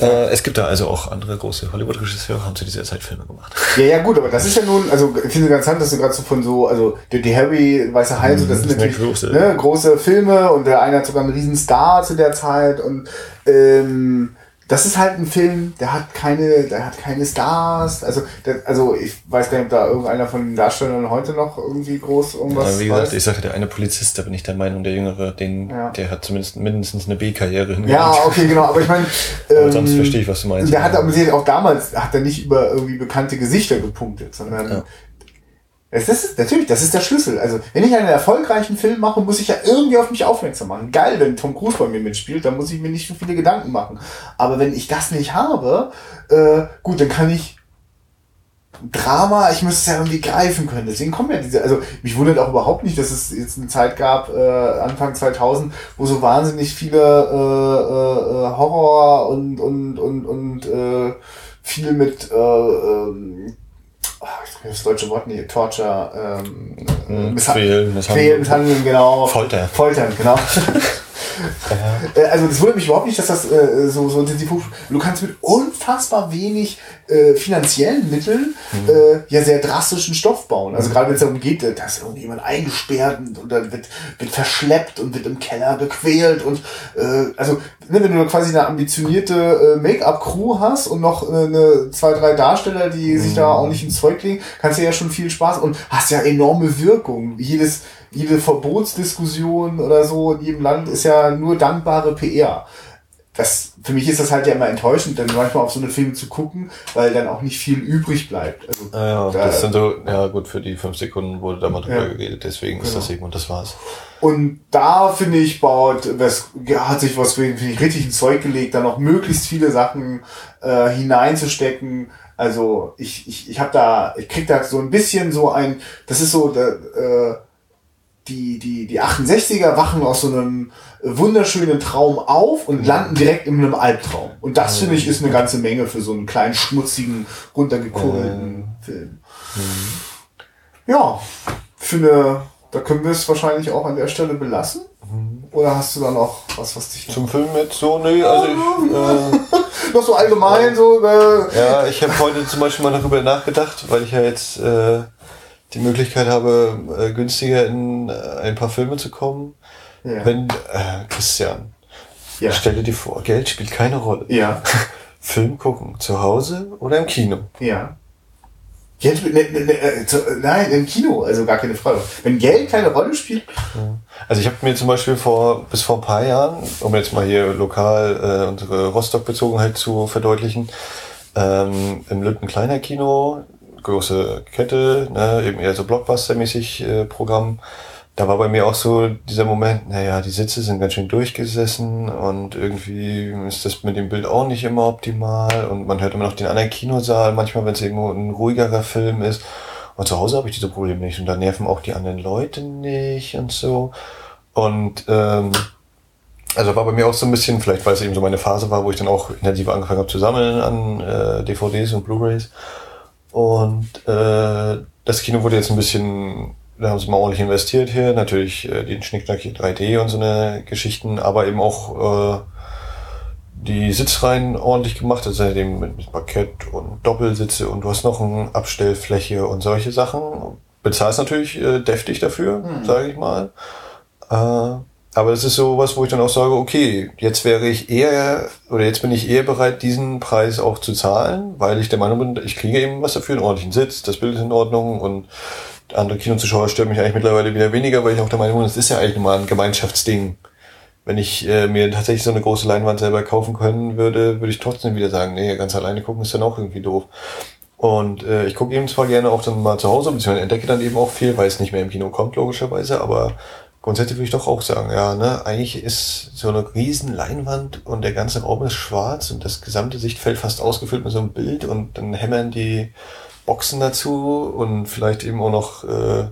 [SPEAKER 1] Äh, es gibt da also auch andere große Hollywood-Regisseure, haben zu dieser Zeit Filme gemacht.
[SPEAKER 2] Ja, ja, gut, aber das ist ja nun, also ich finde ganz interessant, dass du gerade so von so, also Dirty Harry, Weißer Hai, so, das mhm, sind natürlich große. Ne, große Filme und der eine hat sogar einen riesen Star zu der Zeit und ähm, das ist halt ein Film, der hat keine, der hat keine Stars. Also, der, also ich weiß gar nicht, ob da irgendeiner von den Darstellern heute noch irgendwie groß irgendwas.
[SPEAKER 1] Ja, wie gesagt, weiß. ich sage, der eine Polizist, da bin ich der Meinung, der Jüngere, den, ja. der hat zumindest mindestens eine B-Karriere.
[SPEAKER 2] Ja, okay, genau. Aber ich meine, ähm,
[SPEAKER 1] sonst verstehe ich, was du meinst.
[SPEAKER 2] Der hat aber auch damals hat er nicht über irgendwie bekannte Gesichter gepunktet, sondern ja. Das ist, natürlich, das ist der Schlüssel. Also, wenn ich einen erfolgreichen Film mache, muss ich ja irgendwie auf mich aufmerksam machen. Geil, wenn Tom Cruise bei mir mitspielt, dann muss ich mir nicht so viele Gedanken machen. Aber wenn ich das nicht habe, äh, gut, dann kann ich Drama, ich müsste es ja irgendwie greifen können. Deswegen kommen ja diese, also mich wundert auch überhaupt nicht, dass es jetzt eine Zeit gab, äh, Anfang 2000, wo so wahnsinnig viele äh, äh, Horror und und und und äh, viel mit äh, ähm, das deutsche Wort nicht, Torture, ähm,
[SPEAKER 1] hm, Quälen,
[SPEAKER 2] Misshandeln, genau.
[SPEAKER 1] Folter.
[SPEAKER 2] Foltern, genau. ja. Äh, also das wundert mich überhaupt nicht, dass das äh, so, so intensiv hoch. Du kannst mit unfassbar wenig äh, finanziellen Mitteln mhm. äh, ja sehr drastischen Stoff bauen. Also mhm. gerade wenn es darum geht, äh, dass irgendjemand eingesperrt und dann wird, wird verschleppt und wird im Keller gequält und äh, also ne, wenn du quasi eine ambitionierte äh, Make-up-Crew hast und noch äh, eine zwei, drei Darsteller, die mhm. sich da auch nicht ins Zeug legen, kannst du ja schon viel Spaß und hast ja enorme Wirkung. Jedes jede Verbotsdiskussion oder so in jedem Land ist ja nur dankbare PR. das, für mich ist das halt ja immer enttäuschend, dann manchmal auf so eine Filme zu gucken, weil dann auch nicht viel übrig bleibt. Also,
[SPEAKER 1] ja, da, das sind so, ja gut, für die fünf Sekunden wurde da mal drüber ja, geredet, deswegen genau. ist das eben und das war's.
[SPEAKER 2] Und da finde ich, baut, was, hat sich was, finde ich, richtig ins Zeug gelegt, da noch möglichst viele Sachen äh, hineinzustecken. Also ich, ich, ich habe da, ich krieg da so ein bisschen so ein, das ist so, da, äh, die, die, die 68er wachen aus so einem wunderschönen Traum auf und landen direkt in einem Albtraum. Und das, finde ich, ist eine ganze Menge für so einen kleinen, schmutzigen, runtergekurbelten mhm. Film. Mhm. Ja, eine, da können wir es wahrscheinlich auch an der Stelle belassen. Mhm. Oder hast du da noch was, was dich...
[SPEAKER 1] Zum Film jetzt so? Nee, also ich...
[SPEAKER 2] Äh, noch so allgemein so...
[SPEAKER 1] Äh, ja, ich habe heute zum Beispiel mal darüber nachgedacht, weil ich ja jetzt... Äh, die Möglichkeit habe, äh, günstiger in äh, ein paar Filme zu kommen. Ja. Wenn, äh, Christian, ja. stelle dir vor, Geld spielt keine Rolle.
[SPEAKER 2] Ja.
[SPEAKER 1] Film gucken, zu Hause oder im Kino?
[SPEAKER 2] Ja. Geld, ne, ne, ne, äh, zu, nein, im Kino, also gar keine Frage. Wenn Geld keine Rolle spielt.
[SPEAKER 1] Ja. Also ich habe mir zum Beispiel vor bis vor ein paar Jahren, um jetzt mal hier lokal äh, unsere Rostock-Bezogenheit zu verdeutlichen, ähm, im Lütten Kleiner Kino große Kette, ne, eben eher so Blockbuster-mäßig äh, Programm. Da war bei mir auch so dieser Moment, naja, die Sitze sind ganz schön durchgesessen und irgendwie ist das mit dem Bild auch nicht immer optimal und man hört immer noch den anderen Kinosaal, manchmal, wenn es irgendwo ein ruhigerer Film ist. Und zu Hause habe ich diese Probleme nicht und da nerven auch die anderen Leute nicht und so. Und ähm, also war bei mir auch so ein bisschen, vielleicht weil es eben so meine Phase war, wo ich dann auch intensiv angefangen habe zu sammeln an äh, DVDs und Blu-rays. Und äh, das Kino wurde jetzt ein bisschen, da haben sie mal ordentlich investiert hier, natürlich äh, den Schnickschnack hier 3D und so eine Geschichten, aber eben auch äh, die Sitzreihen ordentlich gemacht, also eben mit Parkett und Doppelsitze und du hast noch eine Abstellfläche und solche Sachen. Bezahlst natürlich äh, deftig dafür, hm. sage ich mal. Äh, aber es ist so was, wo ich dann auch sage, okay, jetzt wäre ich eher, oder jetzt bin ich eher bereit, diesen Preis auch zu zahlen, weil ich der Meinung bin, ich kriege eben was dafür, einen ordentlichen Sitz, das Bild ist in Ordnung und andere Kinozuschauer stören mich eigentlich mittlerweile wieder weniger, weil ich auch der Meinung bin, es ist ja eigentlich mal ein Gemeinschaftsding. Wenn ich äh, mir tatsächlich so eine große Leinwand selber kaufen können würde, würde ich trotzdem wieder sagen, nee, ganz alleine gucken ist dann auch irgendwie doof. Und äh, ich gucke eben zwar gerne auch dann mal zu Hause, beziehungsweise entdecke dann eben auch viel, weil es nicht mehr im Kino kommt, logischerweise, aber grundsätzlich würde ich doch auch sagen, ja, ne, eigentlich ist so eine riesen Leinwand und der ganze Raum ist schwarz und das gesamte Sichtfeld fast ausgefüllt mit so einem Bild und dann hämmern die Boxen dazu und vielleicht eben auch noch äh,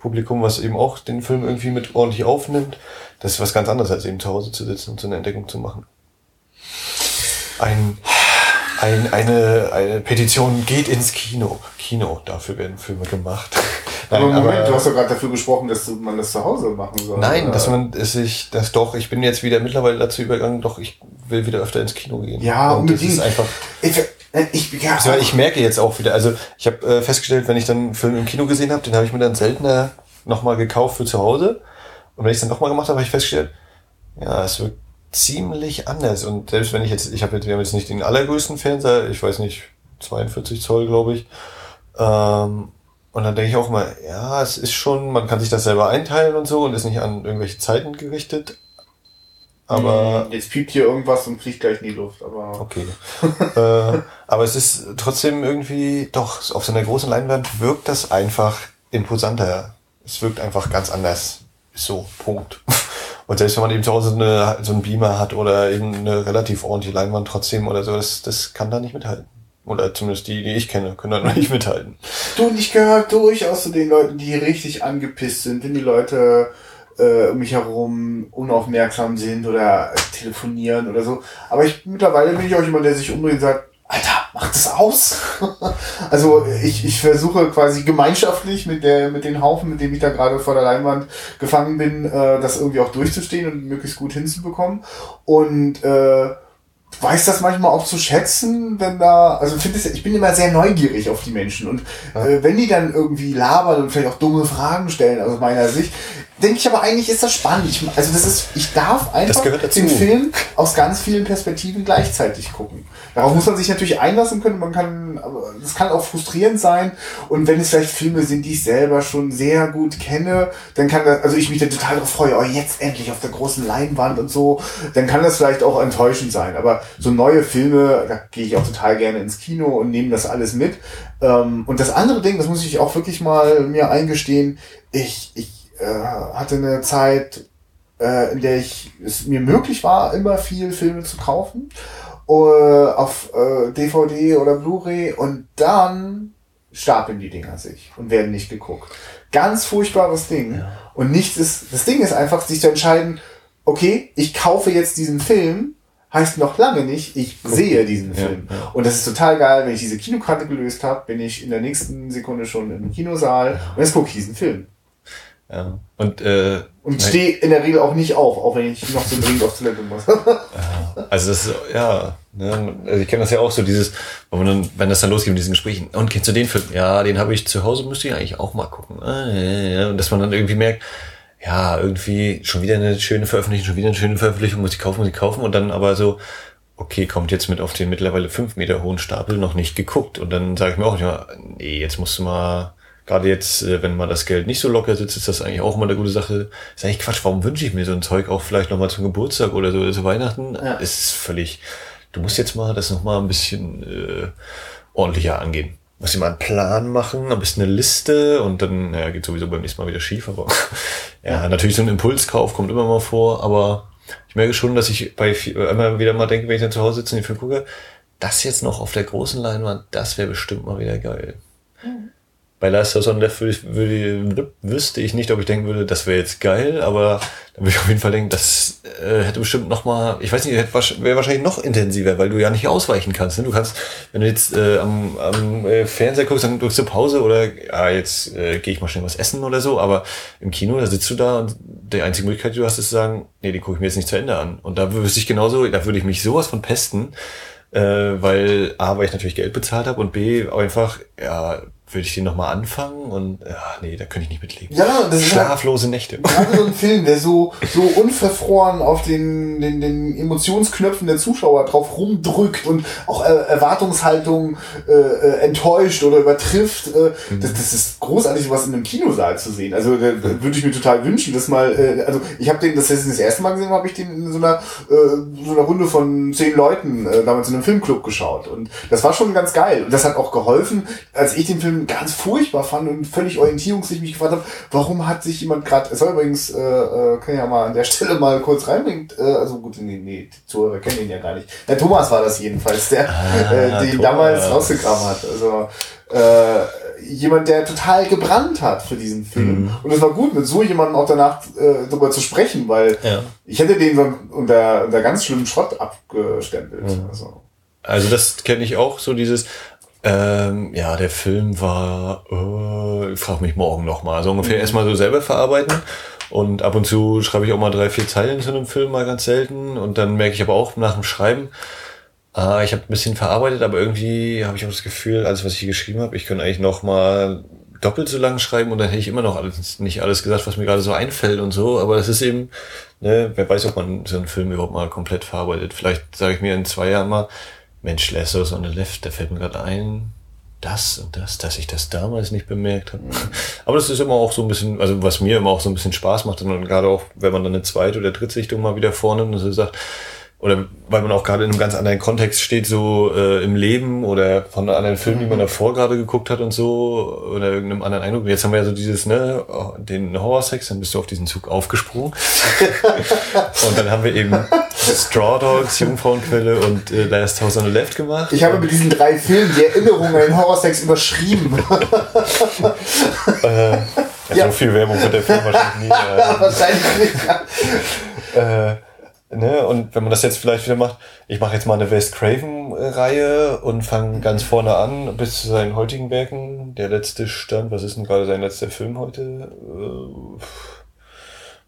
[SPEAKER 1] Publikum, was eben auch den Film irgendwie mit ordentlich aufnimmt. Das ist was ganz anderes, als eben zu Hause zu sitzen und so eine Entdeckung zu machen. Ein, ein, eine, eine Petition geht ins Kino. Kino, dafür werden Filme gemacht.
[SPEAKER 2] Nein, aber Moment, aber, du hast doch gerade dafür gesprochen, dass man das zu Hause machen soll.
[SPEAKER 1] Nein, oder? dass man sich, das doch, ich bin jetzt wieder mittlerweile dazu übergegangen, doch, ich will wieder öfter ins Kino gehen.
[SPEAKER 2] Ja, und unbedingt.
[SPEAKER 1] Das ist einfach.
[SPEAKER 2] Ich, äh, ich, ja,
[SPEAKER 1] also, ich merke jetzt auch wieder, also ich habe äh, festgestellt, wenn ich dann einen Film im Kino gesehen habe, den habe ich mir dann seltener nochmal gekauft für zu Hause. Und wenn ich es dann nochmal gemacht habe, habe ich festgestellt, ja, es wird ziemlich anders. Und selbst wenn ich jetzt, ich habe jetzt, wir haben jetzt nicht den allergrößten Fernseher, ich weiß nicht, 42 Zoll, glaube ich. Ähm, und dann denke ich auch mal, ja, es ist schon, man kann sich das selber einteilen und so und ist nicht an irgendwelche Zeiten gerichtet. Aber.
[SPEAKER 2] Jetzt piept hier irgendwas und fliegt gleich in die Luft, aber.
[SPEAKER 1] Okay. äh, aber es ist trotzdem irgendwie, doch, auf so einer großen Leinwand wirkt das einfach imposanter. Es wirkt einfach ganz anders. So, Punkt. Und selbst wenn man eben zu Hause eine, so einen Beamer hat oder eben eine relativ ordentliche Leinwand trotzdem oder so, das, das kann da nicht mithalten. Oder zumindest die, die ich kenne, können da noch nicht mithalten.
[SPEAKER 2] Du, und ich gehöre durchaus zu den Leuten, die richtig angepisst sind, wenn die Leute äh, um mich herum unaufmerksam sind oder telefonieren oder so. Aber ich mittlerweile bin ich auch jemand, der sich umdreht und sagt, Alter, mach das aus. also ich, ich versuche quasi gemeinschaftlich mit der mit den Haufen, mit dem ich da gerade vor der Leinwand gefangen bin, äh, das irgendwie auch durchzustehen und möglichst gut hinzubekommen. Und äh, weiß das manchmal auch zu schätzen, wenn da, also finde ich bin immer sehr neugierig auf die Menschen und ja. äh, wenn die dann irgendwie labern und vielleicht auch dumme Fragen stellen aus meiner Sicht, denke ich aber eigentlich ist das spannend. Ich, also das ist, ich darf einfach den Film aus ganz vielen Perspektiven gleichzeitig gucken. Darauf muss man sich natürlich einlassen können. Man kann, das kann auch frustrierend sein. Und wenn es vielleicht Filme sind, die ich selber schon sehr gut kenne, dann kann das, also ich mich dann total darauf freue, oh, jetzt endlich auf der großen Leinwand und so, dann kann das vielleicht auch enttäuschend sein. Aber so neue Filme, da gehe ich auch total gerne ins Kino und nehme das alles mit. Ähm, und das andere Ding, das muss ich auch wirklich mal mir eingestehen, ich, ich äh, hatte eine Zeit, äh, in der ich es mir möglich war, immer viel Filme zu kaufen äh, auf äh, DVD oder Blu-ray und dann stapeln die Dinger sich und werden nicht geguckt. Ganz furchtbares Ding. Ja. Und nichts ist, das Ding ist einfach, sich zu entscheiden, okay, ich kaufe jetzt diesen Film, heißt noch lange nicht, ich Guck. sehe diesen Film. Ja, ja. Und das ist total geil, wenn ich diese Kinokarte gelöst habe, bin ich in der nächsten Sekunde schon im Kinosaal und jetzt gucke ich diesen Film.
[SPEAKER 1] Ja. Und, äh,
[SPEAKER 2] und stehe in der Regel auch nicht auf, auch wenn ich noch so dringend auf Toilette muss.
[SPEAKER 1] ja, also das ist, ja, ne, also ich kenne das ja auch so, dieses, wenn, man dann, wenn das dann losgeht mit diesen Gesprächen, und kennst du den Film? Ja, den habe ich zu Hause, müsste ich eigentlich auch mal gucken. Ah, ja, ja. Und dass man dann irgendwie merkt, ja, irgendwie schon wieder eine schöne Veröffentlichung, schon wieder eine schöne Veröffentlichung, muss ich kaufen, muss ich kaufen, und dann aber so, okay, kommt jetzt mit auf den mittlerweile fünf Meter hohen Stapel noch nicht geguckt. Und dann sage ich mir auch immer, nee, jetzt musst du mal Gerade jetzt, äh, wenn man das Geld nicht so locker sitzt, ist das eigentlich auch immer eine gute Sache. Ist eigentlich Quatsch, warum wünsche ich mir so ein Zeug auch vielleicht nochmal zum Geburtstag oder so, zu Weihnachten? Ja. Ist völlig, du musst jetzt mal das nochmal ein bisschen äh, ordentlicher angehen. Muss ich mal einen Plan machen, ein bisschen eine Liste und dann, ja, geht sowieso beim nächsten Mal wieder schief, aber ja, ja, natürlich so ein Impulskauf kommt immer mal vor, aber ich merke schon, dass ich bei immer wieder mal denke, wenn ich dann zu Hause sitze und den Film gucke, das jetzt noch auf der großen Leinwand, das wäre bestimmt mal wieder geil. Mhm bei Last House on würde ich, würde, wüsste ich nicht, ob ich denken würde, das wäre jetzt geil, aber da würde ich auf jeden Fall denken, das äh, hätte bestimmt noch mal, ich weiß nicht, wäre wahrscheinlich noch intensiver, weil du ja nicht ausweichen kannst. Ne? Du kannst, wenn du jetzt äh, am, am äh, Fernseher guckst, dann drückst du Pause oder ja, jetzt äh, gehe ich mal schnell was essen oder so, aber im Kino, da sitzt du da und die einzige Möglichkeit, die du hast, ist zu sagen, nee, die gucke ich mir jetzt nicht zu Ende an. Und da wüsste ich genauso, da würde ich mich sowas von pesten, äh, weil A, weil ich natürlich Geld bezahlt habe und B, einfach, ja, würde ich den nochmal anfangen und ja, nee, da könnte ich nicht mitleben.
[SPEAKER 2] Ja,
[SPEAKER 1] das ist schlaflose halt, Nächte.
[SPEAKER 2] Gerade so ein Film, der so so unverfroren auf den, den den Emotionsknöpfen der Zuschauer drauf rumdrückt und auch Erwartungshaltung äh, äh, enttäuscht oder übertrifft. Äh, mhm. das, das ist großartig, was in einem Kinosaal zu sehen. Also da, da würde ich mir total wünschen, dass mal äh, also ich habe den das ist das erste Mal gesehen, habe ich den in so einer äh, so einer Runde von zehn Leuten äh, damals in einem Filmclub geschaut und das war schon ganz geil und das hat auch geholfen, als ich den Film ganz furchtbar fand und völlig orientierungslos mich gefragt habe, warum hat sich jemand gerade, es soll übrigens, äh, äh, kann ich ja mal an der Stelle mal kurz reinbringen, äh, also gut, nee, nee, die Zuhörer kennen ihn ja gar nicht. Der Thomas war das jedenfalls, der ah, äh, den Thomas. damals rausgekramt hat. Also äh, jemand, der total gebrannt hat für diesen Film. Mhm. Und es war gut, mit so jemandem auch danach äh, darüber zu sprechen, weil ja. ich hätte den so unter, unter ganz schlimmen Schrott abgestempelt. Mhm. Also.
[SPEAKER 1] also das kenne ich auch, so dieses, ähm, ja, der Film war, äh, ich frage mich morgen nochmal. Also ungefähr mhm. erstmal so selber verarbeiten. Und ab und zu schreibe ich auch mal drei, vier Zeilen zu einem Film, mal ganz selten. Und dann merke ich aber auch nach dem Schreiben, ah, ich habe ein bisschen verarbeitet, aber irgendwie habe ich auch das Gefühl, alles, was ich hier geschrieben habe, ich könnte eigentlich noch mal doppelt so lang schreiben und dann hätte ich immer noch alles, nicht alles gesagt, was mir gerade so einfällt und so. Aber es ist eben, ne, wer weiß, ob man so einen Film überhaupt mal komplett verarbeitet. Vielleicht sage ich mir in zwei Jahren mal, Mensch, Lassos on the Left, da fällt mir gerade ein, das und das, dass ich das damals nicht bemerkt habe. Aber das ist immer auch so ein bisschen, also was mir immer auch so ein bisschen Spaß macht und gerade auch, wenn man dann eine zweite oder dritte Sichtung mal wieder vornimmt und so sagt, oder weil man auch gerade in einem ganz anderen Kontext steht, so äh, im Leben oder von anderen Filmen, die man mhm. davor gerade geguckt hat und so, oder irgendeinem anderen Eindruck. Jetzt haben wir ja so dieses, ne, den Horrorsex, dann bist du auf diesen Zug aufgesprungen. und dann haben wir eben Straw Dogs, Jungfrauenquelle und äh, Last House on the Left gemacht.
[SPEAKER 2] Ich habe mit diesen drei Filmen die Erinnerungen an Horrorsex überschrieben.
[SPEAKER 1] äh, ja, ja. So viel Werbung wird der Film wahrscheinlich nie. Äh, wahrscheinlich nicht, ja. äh, Ne? Und wenn man das jetzt vielleicht wieder macht, ich mache jetzt mal eine West Craven-Reihe und fange ganz vorne an bis zu seinen heutigen Werken. Der letzte Stand, was ist denn gerade sein letzter Film heute? Äh,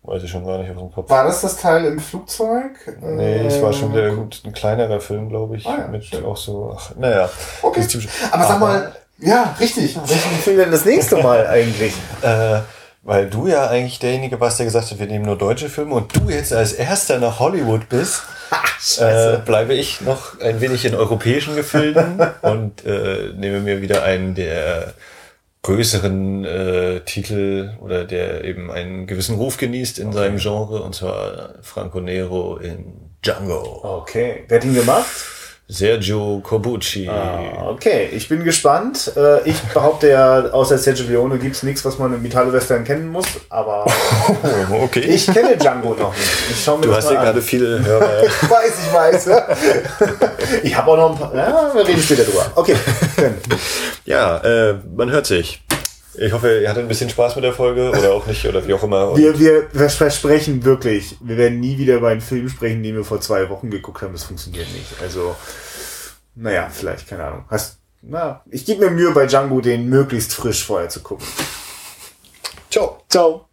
[SPEAKER 1] weiß ich schon gar nicht auf dem Kopf.
[SPEAKER 2] War das das Teil im Flugzeug?
[SPEAKER 1] Nee, es war schon wieder ein kleinerer Film, glaube ich. Ah, ja, mit schön. auch so, ach, naja.
[SPEAKER 2] Okay. Aber sag mal, ja, richtig. Welchen Film denn das nächste Mal eigentlich?
[SPEAKER 1] äh, weil du ja eigentlich derjenige warst, der gesagt hat, wir nehmen nur deutsche Filme und du jetzt als erster nach Hollywood bist, äh, bleibe ich noch ein wenig in europäischen Gefilden und äh, nehme mir wieder einen der größeren äh, Titel oder der eben einen gewissen Ruf genießt in okay. seinem Genre und zwar Franco Nero in Django.
[SPEAKER 2] Okay. Wer hat ihn gemacht?
[SPEAKER 1] Sergio Corbucci.
[SPEAKER 2] Ah, okay, ich bin gespannt. Äh, ich behaupte ja, außer Sergio Leone gibt's nichts, was man im Italo-Western kennen muss, aber
[SPEAKER 1] okay.
[SPEAKER 2] ich kenne Django noch nicht. Ich
[SPEAKER 1] schau mir du hast ja gerade viele Hörer.
[SPEAKER 2] ich weiß, ich weiß. ich habe auch noch ein paar. Ja, wir reden später drüber. Okay.
[SPEAKER 1] ja, äh, man hört sich. Ich hoffe, ihr hattet ein bisschen Spaß mit der Folge oder auch nicht oder wie auch immer.
[SPEAKER 2] Wir, wir, wir versprechen wirklich, wir werden nie wieder über einen Film sprechen, den wir vor zwei Wochen geguckt haben. Das funktioniert nicht. Also, naja, vielleicht, keine Ahnung. Hast, na, ich gebe mir Mühe bei Django, den möglichst frisch vorher zu gucken.
[SPEAKER 1] Ciao.
[SPEAKER 2] Ciao.